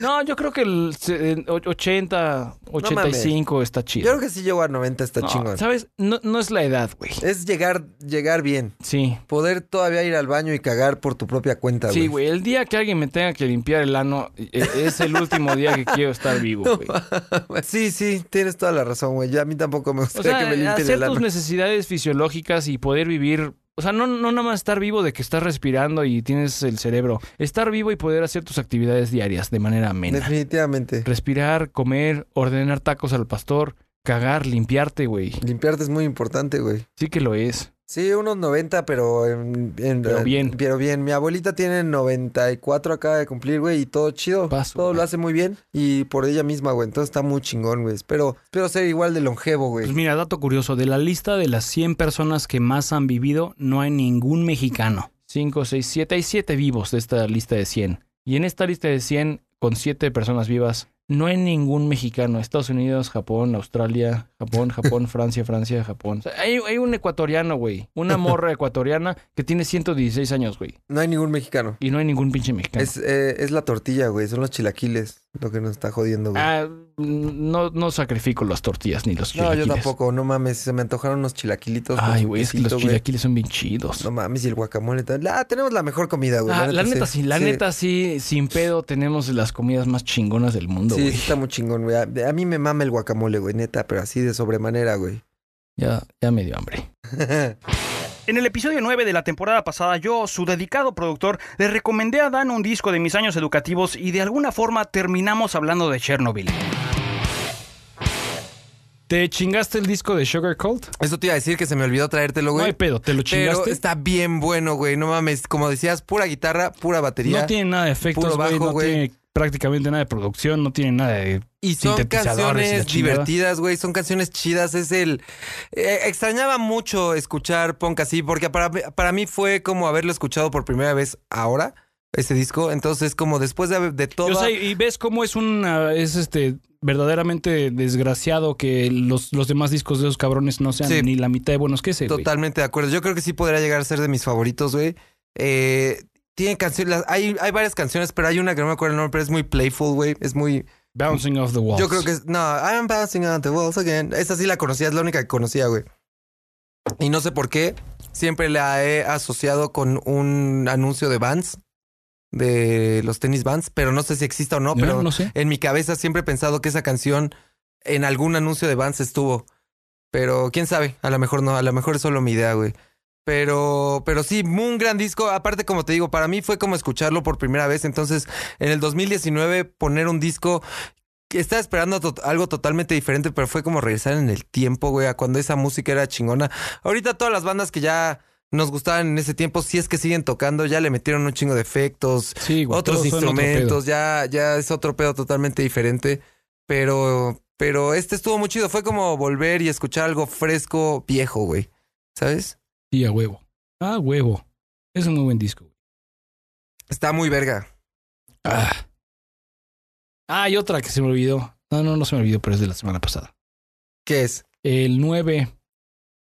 No, yo creo que el se- en o- 80, 85 está Yo chido. creo que si llego a 90 está No, chingón. ¿Sabes? No, no es la edad, güey. Es llegar, llegar bien. Sí. Poder todavía ir al baño y cagar por tu propia cuenta, Sí, güey. El día que alguien me tenga que limpiar el ano eh, es el último día que quiero estar vivo, [laughs] güey. Sí, sí, tienes toda la razón, güey. Ya a mí tampoco me O gustaría sea, que me limpien hacer el ano. tus necesidades fisiológicas y poder vivir. O sea, no, no nada más estar vivo de que estás respirando y tienes el cerebro. Estar vivo y poder hacer tus actividades diarias de manera amena. Definitivamente. Respirar, comer, ordenar tacos al pastor, cagar, limpiarte, güey. Limpiarte es muy importante, güey. Sí que lo es. Sí, unos 90, pero en, en- Pero bien. Pero bien. Mi abuelita tiene 94, acaba de cumplir, güey, y todo chido. Paso, todo güey. lo hace muy bien. Y por ella misma, güey. Entonces está muy chingón, güey. Espero, espero ser igual de longevo, güey. Pues mira, dato curioso, de la lista de las 100 personas que más han vivido, no hay ningún mexicano. 5, 6, 7, hay 7 vivos de esta lista de 100. Y en esta lista de 100, con 7 personas vivas, no hay ningún mexicano. Estados Unidos, Japón, Australia, Japón, Japón, [laughs] Francia, Francia, Japón. O sea, hay, hay un ecuatoriano, güey. Una [laughs] morra ecuatoriana que tiene 116 años, güey. No hay ningún mexicano. Y no hay ningún pinche mexicano. Es, eh, es la tortilla, güey. Son los chilaquiles lo que nos está jodiendo, güey. Ah, no, no sacrifico las tortillas ni los no, yo chilaquiles. tampoco. No mames. Se me antojaron unos chilaquilitos. Ay, güey, es que los güey. chilaquiles son bien chidos. No mames, y el guacamole. tal. Ah, tenemos la mejor comida, güey. Ah, la neta sí, la neta sí, sin pedo tenemos las comidas más chingonas del mundo, Sí, güey. sí está muy chingón, güey. A, a mí me mama el guacamole, güey, neta, pero así de sobremanera, güey. Ya, ya me dio hambre. [laughs] En el episodio 9 de la temporada pasada, yo, su dedicado productor, le recomendé a Dan un disco de mis años educativos y de alguna forma terminamos hablando de Chernobyl. ¿Te chingaste el disco de Sugar Cult? Eso te iba a decir que se me olvidó traértelo, No hay güey. pedo, ¿te lo pero chingaste? está bien bueno, güey. No mames, como decías, pura guitarra, pura batería. No tiene nada de efectos, puro güey. bajo, No güey. tiene prácticamente nada de producción, no tiene nada de... Y son y canciones divertidas, güey. Son canciones chidas. Es el. eh, extrañaba mucho escuchar punk así, porque para, para mí fue como haberlo escuchado por primera vez ahora, ese disco. Entonces, como después de, de todo. Sea, y ves cómo es un... ah, es este... Verdaderamente desgraciado que los, los demás discos de esos cabrones no sean Sí. ni la mitad de buenos que ese. Totalmente de acuerdo. Yo creo que sí podría llegar a ser de mis favoritos, güey. Eh, tiene canciones, hay, hay varias canciones, pero hay una que no me acuerdo el nombre, pero es muy playful, güey. Es muy. Bouncing off the walls. Yo creo que es. No, I'm bouncing on the walls again. Esa sí la conocía, es la única que conocía, güey. Y no sé por qué. Siempre la he asociado con un anuncio de Vans. De los tenis Vans, pero no sé si exista o no, No, pero no sé. en mi cabeza siempre he pensado que esa canción en algún anuncio de Vans estuvo. Pero quién sabe, a lo mejor no, a lo mejor es solo mi idea, güey. Pero, pero sí, un gran disco. Aparte, como te digo, para mí fue como escucharlo por primera vez. Entonces, en el 2019, poner un disco estaba esperando to- algo totalmente diferente, pero fue como regresar en el tiempo, güey, a cuando esa música era chingona. Ahorita todas las bandas que ya nos gustaban en ese tiempo, si es que siguen tocando, ya le metieron un chingo de efectos, Sí, güey. otros otro instrumentos, ya, ya es otro pedo totalmente diferente. Pero, pero este estuvo muy chido. Fue como volver y escuchar algo fresco, viejo, güey. ¿Sabes? Sí, a huevo. Ah, huevo. Es un muy buen disco. güey. Está muy verga. Ah. Ah, hay otra que se me olvidó. No, no, no se me olvidó, pero es de la semana pasada. ¿Qué es? El 9.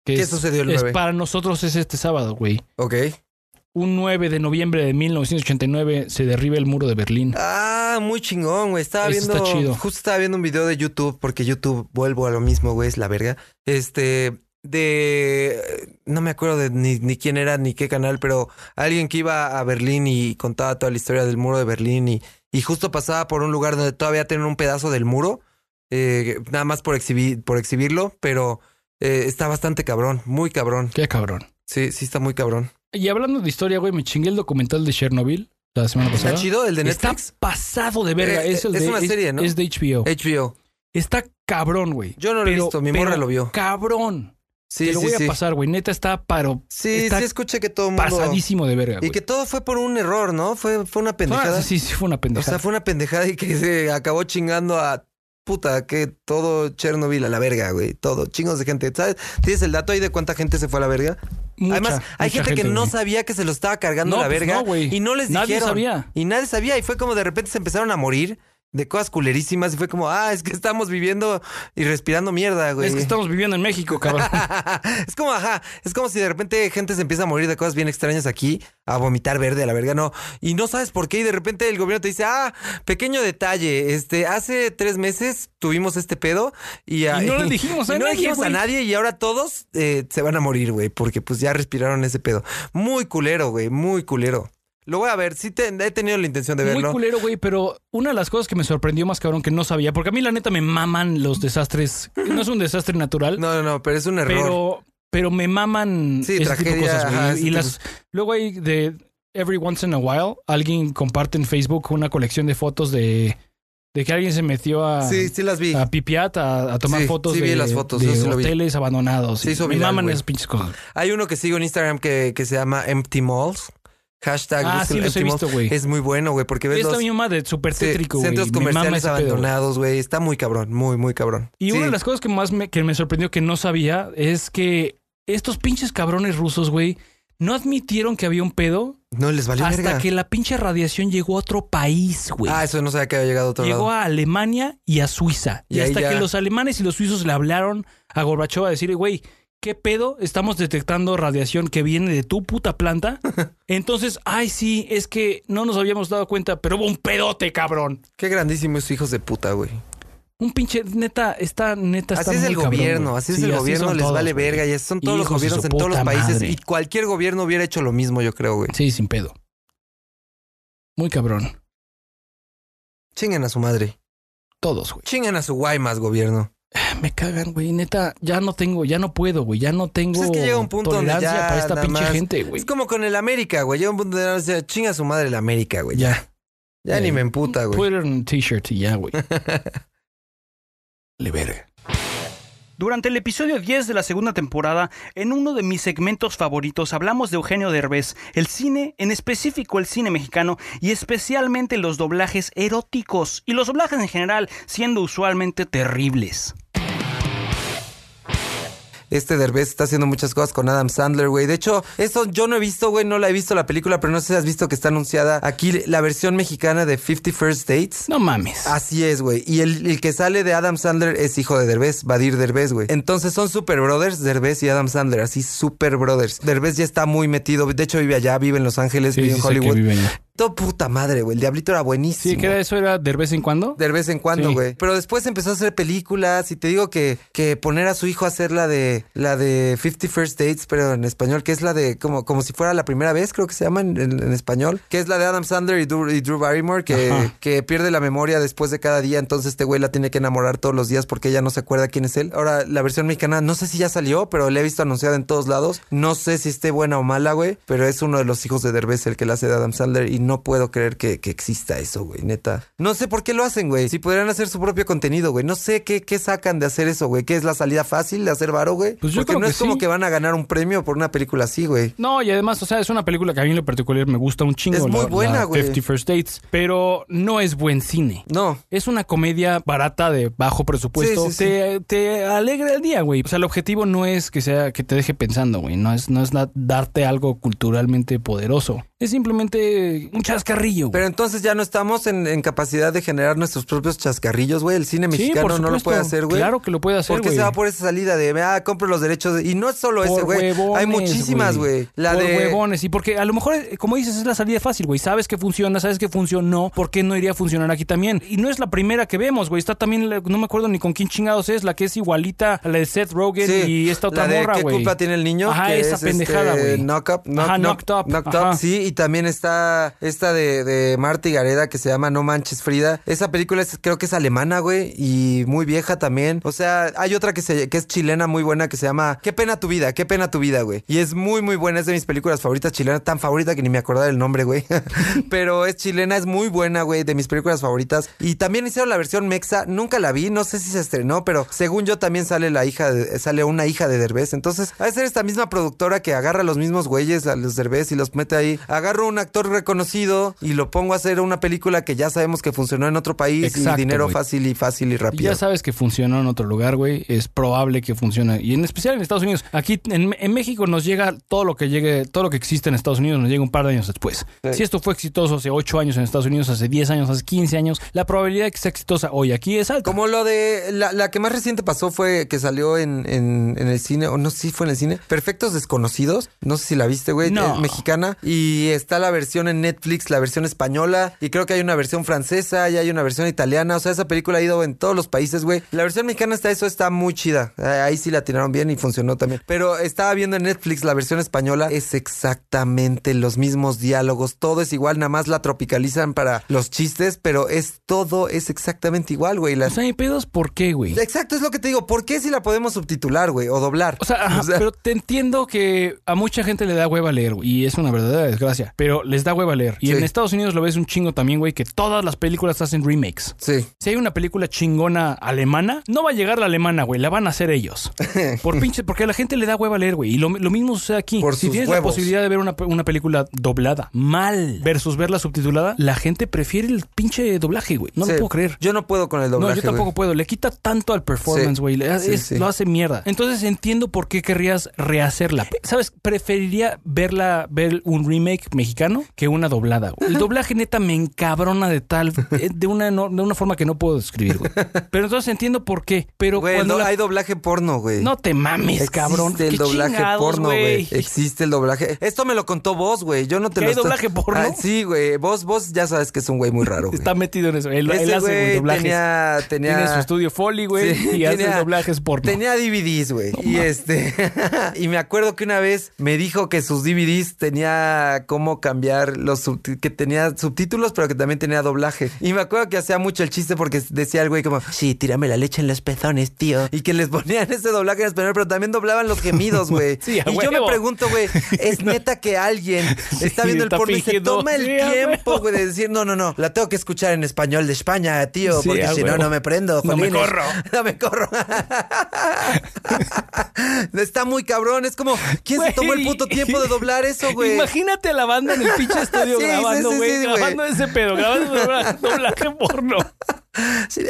Que ¿Qué es, sucedió el es 9? para nosotros es este sábado, güey. Ok. Un 9 de noviembre de 1989 se derriba el muro de Berlín. Ah, muy chingón, güey. Estaba Eso viendo. está chido. Justo estaba viendo un video de YouTube, porque YouTube, vuelvo a lo mismo, güey, es la verga. Este. De. No me acuerdo de ni, ni quién era ni qué canal, pero alguien que iba a Berlín y contaba toda la historia del muro de Berlín y, y justo pasaba por un lugar donde todavía tienen un pedazo del muro, eh, nada más por, exhibir, por exhibirlo, pero eh, está bastante cabrón, muy cabrón. Qué cabrón. Sí, sí está muy cabrón. Y hablando de historia, güey, me chingué el documental de Chernobyl la semana pasada. ¿Está chido el de Está Netflix? pasado de verga. Eh, es, el es de- una serie, ¿no? Es de HBO. HBO. Está cabrón, güey. Yo no lo he Pero- visto, mi morra lo vio. Cabrón. Sí, Te lo sí, voy sí. a pasar, güey. Neta está paro. Sí, está sí escuché que todo mundo... pasadísimo de verga. Y que todo fue por un error, ¿no? Fue, fue una Ah, pendejada. sí, sí, fue una o pendejada. sea, fue una pendejada y que se acabó chingando a puta, que todo Chernobyl a la verga, güey. Todo, chingos de gente. ¿Sabes? ¿Tienes el dato ahí de cuánta gente se fue a la verga? Mucha, Además, hay gente, que no güey. sabía que se lo estaba cargando No, la pues verga no, y no les Nadie dijeron. sabía. Y nadie sabía y fue como de repente se empezaron a morir de cosas culerísimas y fue como, ah, es que estamos viviendo y respirando mierda, güey. Es que estamos viviendo en México, [laughs] cabrón. es como, ajá, es como si de repente gente se empieza a morir de cosas bien extrañas aquí, a vomitar verde a la verga, no. Y no sabes por qué, y de repente el gobierno te dice, ah, pequeño detalle, este, hace tres meses tuvimos este pedo y, Y no le dijimos a y no le [laughs] nadie, dijimos a nadie y ahora todos eh, se van a morir, güey, porque pues ya respiraron ese pedo. Muy culero, güey, muy culero. Lo voy a ver, sí te- he tenido la intención de Muy verlo. culero, güey, pero una de las cosas que me sorprendió más, cabrón, que no sabía, porque a mí la neta me maman los desastres. [laughs] No es un desastre natural, No, no, no, pero es un error. pero, pero me maman Sí, ese tipo de cosas, güey. ajá, y tipo. las, luego hay de Every Once in a While, alguien comparte en Facebook una colección de fotos de, De que alguien se metió a, Sí, sí las vi. a Pipiat a, a tomar Sí, fotos sí vi de, las fotos, de sí hoteles abandonados. Y hizo me viral, maman esas pinches cosas. Hay uno que sigo en Instagram que, que se llama Empty Malls. Hashtag Ah, sí, los he visto. Es muy bueno, güey, porque ves Esta los mi madre, súper tétrico, güey. centros comerciales abandonados, güey. Está muy cabrón, muy, muy cabrón. Y Sí. una de las cosas que más me, que me sorprendió que no sabía es que estos pinches cabrones rusos, güey, no admitieron que había un pedo No les valió hasta verga. que la pinche radiación llegó a otro país, güey. Ah, eso no sabía que había llegado a otro Llegó lado. a Alemania y a Suiza. Y, hasta ya- que los alemanes y los suizos le hablaron a Gorbachev a decir, güey, ¿qué pedo? Estamos detectando radiación que viene de tu puta planta. [laughs] Entonces, ay, sí, es que no nos habíamos dado cuenta, pero hubo un pedote, cabrón. Qué grandísimos hijos de puta, güey. Un pinche, neta, está, neta, está Así es muy el cabrón, gobierno, güey. así es Sí, el gobierno, son les todos, vale güey. verga. Y son todos los Hijos de gobiernos su en todos los puta países. madre. Y cualquier gobierno hubiera hecho lo mismo, yo creo, güey. Sí, sin pedo. Muy cabrón. Chinguen a su madre. Todos, güey. Chinguen a su Guaymas, gobierno. Me cagan, güey. Neta, ya no tengo, ya no puedo, güey. Ya no tengo Pues es que llega un punto donde tolerancia ya para esta pinche más- gente, güey. Es como con el América, güey. Llega un punto donde dice, chinga su madre el América, güey. Ya. Ya Eh, ni me emputa, güey. On a t-shirt y ya, güey. [laughs] Le verga. Durante el episodio 10 de la segunda temporada, en uno de mis segmentos favoritos hablamos de Eugenio Derbez, el cine, en específico el cine mexicano y especialmente los doblajes eróticos y los doblajes en general siendo usualmente terribles. Este Derbez está haciendo muchas cosas con Adam Sandler, güey. De hecho, eso yo no he visto, güey. No la he visto la película, pero no sé si has visto que está anunciada aquí la versión mexicana de 50 First Dates. No mames. Así es, güey. Y el, el que sale de Adam Sandler es hijo de Derbez, Badir Derbez, güey. Entonces son super brothers, Derbez y Adam Sandler, así super brothers. Derbez ya está muy metido. De hecho, vive allá, vive en Los Ángeles, Sí, vive sí en Hollywood. viven ya. Todo puta madre, güey. El Diablito era buenísimo. Sí, que era eso era de vez en cuando. De vez en cuando, Sí. güey. Pero después empezó a hacer películas y te digo que, que poner a su hijo a hacer la de la de 50 First Dates, pero en español, que es la de como, como si fuera la primera vez, creo que se llama en, en- en español, que es la de Adam Sandler y Drew, y Drew Barrymore, que, que pierde la memoria después de cada día, entonces este güey la tiene que enamorar todos los días porque ella no se acuerda quién es él. Ahora, la versión mexicana, no sé si ya salió, pero la he visto anunciada en todos lados. No sé si esté buena o mala, güey, pero es uno de los hijos de Derbez el que la hace de Adam Sandler y no puedo creer que, que exista eso, güey, neta. No sé por qué lo hacen, güey. Si podrían hacer su propio contenido, güey. No sé qué, qué sacan de hacer eso, güey. ¿Qué es la salida fácil de hacer varo, güey? Pues yo Porque creo no que es como sí. que van a ganar un premio por una película así, güey. No, y además, o sea, es una película que a mí en lo particular me gusta un chingo. Es muy la- buena, güey. 50 First Dates, pero no es buen cine. No. Es una comedia barata de bajo presupuesto. Sí, sí, te, te alegra el día, güey. O sea, el objetivo no es que sea que te deje pensando, güey. No es, no es darte algo culturalmente poderoso. Es simplemente un chascarrillo. güey. Pero entonces ya no estamos en, en capacidad de generar nuestros propios chascarrillos, güey. El cine mexicano no lo puede hacer, güey. Claro que lo puede hacer, ¿Por qué güey. se va por esa salida de, ah, compro los derechos? de-". Y no es solo ese, güey. Hay muchísimas, güey. La por de... huevones. Y porque a lo mejor, eh, como dices, es la salida fácil, güey. Sabes que funciona, sabes que funcionó. ¿Por qué no iría a funcionar aquí también? Y no es la primera que vemos, güey. Está también, la- no me acuerdo ni con quién chingados es, la que es igualita a la de Seth Rogen Sí, y esta otra la de morra, ¿Qué güey. culpa tiene el niño? Ajá, que esa es, pendejada, este, güey. Knock Up. Knock, Ajá, knock, Up, Knocked ajá. Up, sí. Y también está esta de, de Marta y Gareda que se llama No Manches Frida. Esa película es, creo que es alemana, güey. Y muy vieja también. O sea, hay otra que, se, es chilena muy buena que se llama Qué pena tu vida, qué pena tu vida, güey. Y es muy, muy buena. Es de mis películas favoritas chilenas. Tan favorita que ni me acordaba del nombre, güey. [laughs] Pero es chilena, es muy buena, güey. De mis películas favoritas. Y también hicieron la versión mexa. Nunca la vi. No sé si se estrenó, pero según yo también sale la hija de, sale una hija de Derbez. Entonces, de ser esta misma productora que agarra a los mismos güeyes, a los Derbez, y los mete ahí. Agarro un actor reconocido y lo pongo a hacer una película que ya sabemos que funcionó en otro país Exacto, y dinero fácil y fácil y rápido. ya sabes que funcionó en otro lugar, güey. Es probable que funcione. Y en especial en Estados Unidos. Aquí en, en México nos llega todo lo que llegue, todo lo que existe en Estados Unidos nos llega un par de años después. Sí. Si esto fue exitoso hace 8 años en Estados Unidos, hace 10 años, hace 15 años, la probabilidad de que sea exitosa hoy aquí es alta. Como lo de. La, la que más reciente pasó fue que salió en, en, en el cine, o no sé si fue en el cine. Perfectos Desconocidos. No sé si la viste, güey. No. Es mexicana. Y está la versión en Netflix, la versión española. Y creo que hay una versión francesa y hay una versión italiana. O sea, esa película ha ido en todos los países, güey. La versión mexicana está, eso está muy chida. Eh, Ahí sí la tiraron bien y funcionó también. Pero estaba viendo en Netflix la versión española. Es exactamente los mismos diálogos. Todo es igual, nada más la tropicalizan para los chistes. Pero es todo, es exactamente igual, güey. O Las sea, hay pedos, ¿por qué, güey? Exacto, es lo que te digo. ¿Por qué si la podemos subtitular, güey? O doblar. O sea, [laughs] ajá, pero te entiendo que a mucha gente le da hueva leer, güey, y es una verdadera desgracia. Pero les da hueva leer. Y Sí. en Estados Unidos lo ves un chingo también, güey, que todas las películas hacen remakes. Sí. Si hay una película chingona alemana, no va a llegar la alemana, güey, la van a hacer ellos. [laughs] Por pinche, porque a la gente le da hueva leer, güey. Y lo, lo mismo sucede aquí. Por si tienes la posibilidad de ver una, una película doblada mal versus verla subtitulada, la gente prefiere el pinche doblaje, güey. No Sí. lo puedo creer. Yo no puedo con el doblaje. No, yo tampoco puedo. Le quita tanto al performance, güey. Sí. Lo hace mierda. Entonces entiendo por qué querrías rehacerla. ¿Sabes? Preferiría verla, ver un remake mexicano que una doblada. Güey. El doblaje neta me encabrona de tal, eh, de una, no- de una forma que no puedo describir, güey. Pero entonces entiendo por qué. Pero Güey, cuando no, la- hay doblaje porno, güey. No te mames, Existe cabrón. el Qué doblaje porno, güey. Existe el doblaje. Esto me lo contó vos, güey. Yo no te ¿Que lo hay estoy- doblaje porno? Ah, sí, güey. Vos, vos ya sabes que es un güey muy raro, güey. Está metido en eso. Él, él Ese hace güey, doblajes. tenía, tenía, Tiene su estudio Foley, güey, Sí, y hace tenía- doblajes porno. Tenía DVDs, güey. y este. [laughs] y me acuerdo que una vez me dijo que sus DVDs tenía cómo cambiar los que tenía subtítulos, pero que también tenía doblaje. Y me acuerdo que hacía mucho el chiste porque decía el güey como, sí, tírame la leche en los pezones, tío. Y que les ponían ese doblaje en español, pero también doblaban los gemidos, güey. [laughs] Sí, y yo me pregunto, güey, [laughs] es neta que alguien [laughs] está viendo el porno y se toma el tiempo, güey, de decir, no, no, no, la tengo que escuchar en español de España, tío, porque si no, no me prendo. No me corro. No me corro. Está muy cabrón. Es como, ¿quién se tomó el puto tiempo de doblar eso, güey? Imagínate a la banda en el pinche estudio Sí, sí, grabando, sí, güey. sí, güey. grabando ese pedo, grabando [laughs] doblaje porno.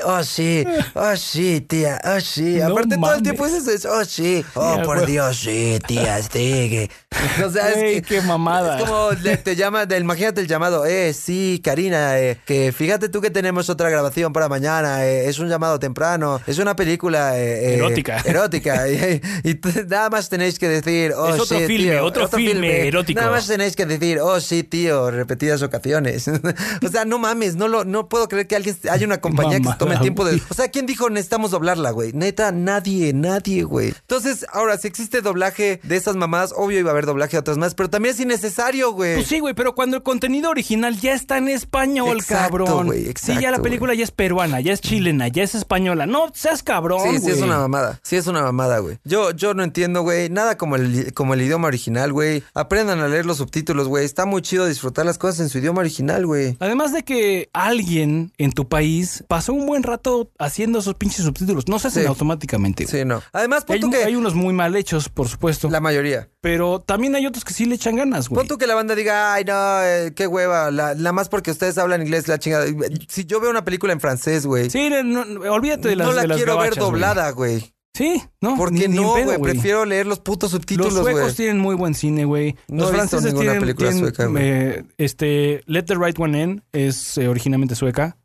Oh, sí. Oh, sí, tía. Oh, sí. No Aparte, todo el tiempo es eso. Oh, sí. Oh, por. Dios, sí, tía. Sí, que... [laughs] O sea, es Güey, que- qué mamada. Es como le- te llama, del, imagínate el llamado, eh, sí, Karina, eh, que fíjate tú que tenemos otra grabación para mañana, eh, es un llamado temprano, es una película eh, eh, Erótica. [laughs] Erótica. y, y nada más tenéis que decir, oh, Es otro sí, filme, tío, otro filme erótico. Nada más tenéis que decir, oh, sí, tío, repetidas ocasiones. [laughs] o sea, no mames, no lo, no puedo creer que alguien haya una compañía que se tome el tiempo de. O sea, ¿quién dijo necesitamos doblarla, güey? Neta, nadie, nadie, güey. Entonces, ahora, si existe doblaje de esas mamás, obvio iba a haber doblaje de otras más, pero también es innecesario, güey. Pues sí, güey, pero cuando el contenido original ya está en español, Exacto, cabrón. sí, ya la película ya es peruana, ya es chilena, ya es española. No, seas cabrón, Sí, sí es una mamada. Sí es una mamada, güey. Yo, yo no entiendo, güey. Nada como el, como el idioma original, güey. Aprendan a leer los subtítulos, güey. Está muy chido disfrutar las cosas en su idioma original, güey. Además de que alguien en tu país pasó un buen rato haciendo esos pinches subtítulos. No se hacen Sí. automáticamente. Sí, no. Además, pon Hay, tú que... hay unos muy mal hechos, por supuesto. La mayoría. Pero también hay otros que sí le echan ganas, güey. Pon tú que la banda diga, ay, no, eh, qué hueva. La, nada más porque ustedes hablan inglés, la chingada. Si yo veo una película en francés, güey. Sí, no, no, olvídate de las no la de las quiero ver gabachas, doblada, güey. Sí, no. ¿Por ni- qué ni en no, güey? Prefiero leer los putos subtítulos, Los suecos tienen muy buen cine, güey. No Los franceses ninguna tienen, película tienen, sueca, güey. eh, este, Let the Right One In es eh, originalmente sueca.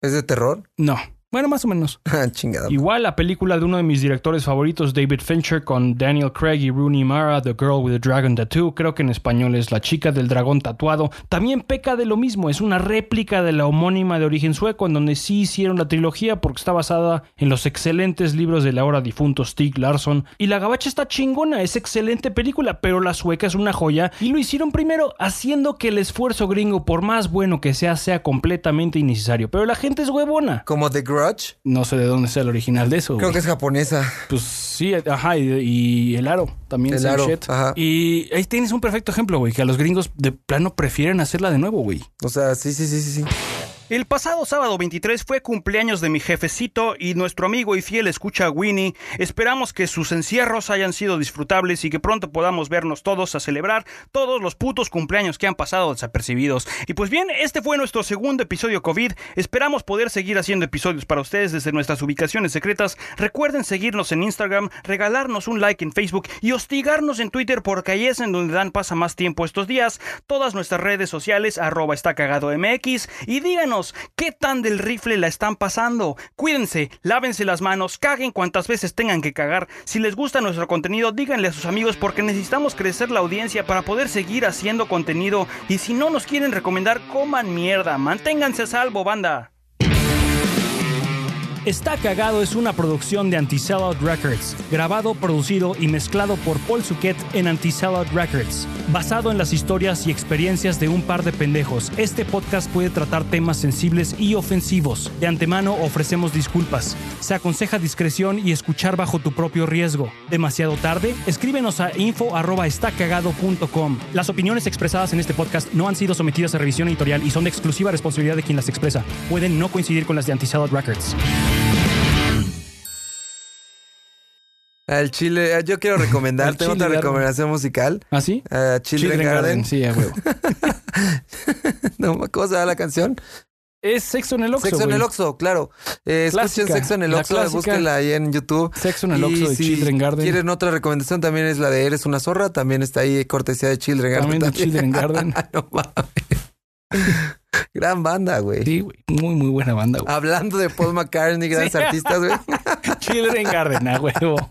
¿Es de terror? No. Bueno, más o menos. [laughs] Ah, chingada. Igual la película de uno de mis directores favoritos, David Fincher, con Daniel Craig y Rooney Mara, The Girl with the Dragon Tattoo, creo que en español es La chica del dragón tatuado, también peca de lo mismo, es una réplica de la homónima de origen sueco, en donde sí hicieron la trilogía porque está basada en los excelentes libros del ahora difunto Stig Larsson, y La gabacha está chingona, es excelente película, pero la sueca es una joya, y lo hicieron primero haciendo que el esfuerzo gringo, por más bueno que sea, sea completamente innecesario, pero la gente es huevona. Como The No sé de dónde sea el original de eso. Creo güey. que es japonesa. Pues sí, ajá, y, y el aro también. El aro, shit. ajá. Y ahí tienes un perfecto ejemplo, güey, que a los gringos de plano prefieren hacerla de nuevo, güey. O sea, sí, sí, sí, sí, sí. El pasado sábado 23 fue cumpleaños de mi jefecito y nuestro amigo y fiel escucha Winnie. Esperamos que sus encierros hayan sido disfrutables y que pronto podamos vernos todos a celebrar todos los putos cumpleaños que han pasado desapercibidos. Y pues bien, este fue nuestro segundo episodio COVID. Esperamos poder seguir haciendo episodios para ustedes desde nuestras ubicaciones secretas. Recuerden seguirnos en Instagram, regalarnos un like en Facebook y hostigarnos en Twitter porque ahí es en donde Dan pasa más tiempo estos días. Todas nuestras redes sociales, arroba está cagado MX y díganos qué tan del rifle la están pasando. Cuídense, lávense las manos, caguen cuantas veces tengan que cagar. Si les gusta nuestro contenido, díganle a sus amigos porque necesitamos crecer la audiencia para poder seguir haciendo contenido. Y si no nos quieren recomendar, coman mierda. Manténganse a salvo, banda. Está Cagado es una producción de Anti-Sellout Records, grabado, producido y mezclado por Paul Suquet en Anti-Sellout Records. Basado en las historias y experiencias de un par de pendejos, este podcast puede tratar temas sensibles y ofensivos. De antemano ofrecemos disculpas. Se aconseja discreción y escuchar bajo tu propio riesgo. ¿Demasiado tarde? Escríbenos a info.estacagado.com. Las opiniones expresadas en este podcast no han sido sometidas a revisión editorial y son de exclusiva responsabilidad de quien las expresa. Pueden no coincidir con las de Anti-Sellout Records. Al Chile, ah, yo quiero recomendar, Al tengo Chile otra Garden. recomendación musical. ¿Ah, sí? Ah, Children, Garden. Sí, a huevo. [laughs] No, ¿Cómo se llama la canción? Es Sexo en el Oxxo, Sexo en el Oxxo, claro. Eh, escuchen Sexo en el Oxxo, búsquenla ahí en YouTube. Sexo en el Oxxo de si Children Garden. quieren otra recomendación también es la de Eres una zorra, también está ahí cortesía de Children Garden. También de Children [laughs] Garden. [laughs] no mames. [laughs] Gran banda, güey. Sí, güey. Muy, muy buena banda, güey. Hablando de Paul McCartney, [laughs] grandes Sí. artistas, güey. [laughs] Children Garden, a huevo.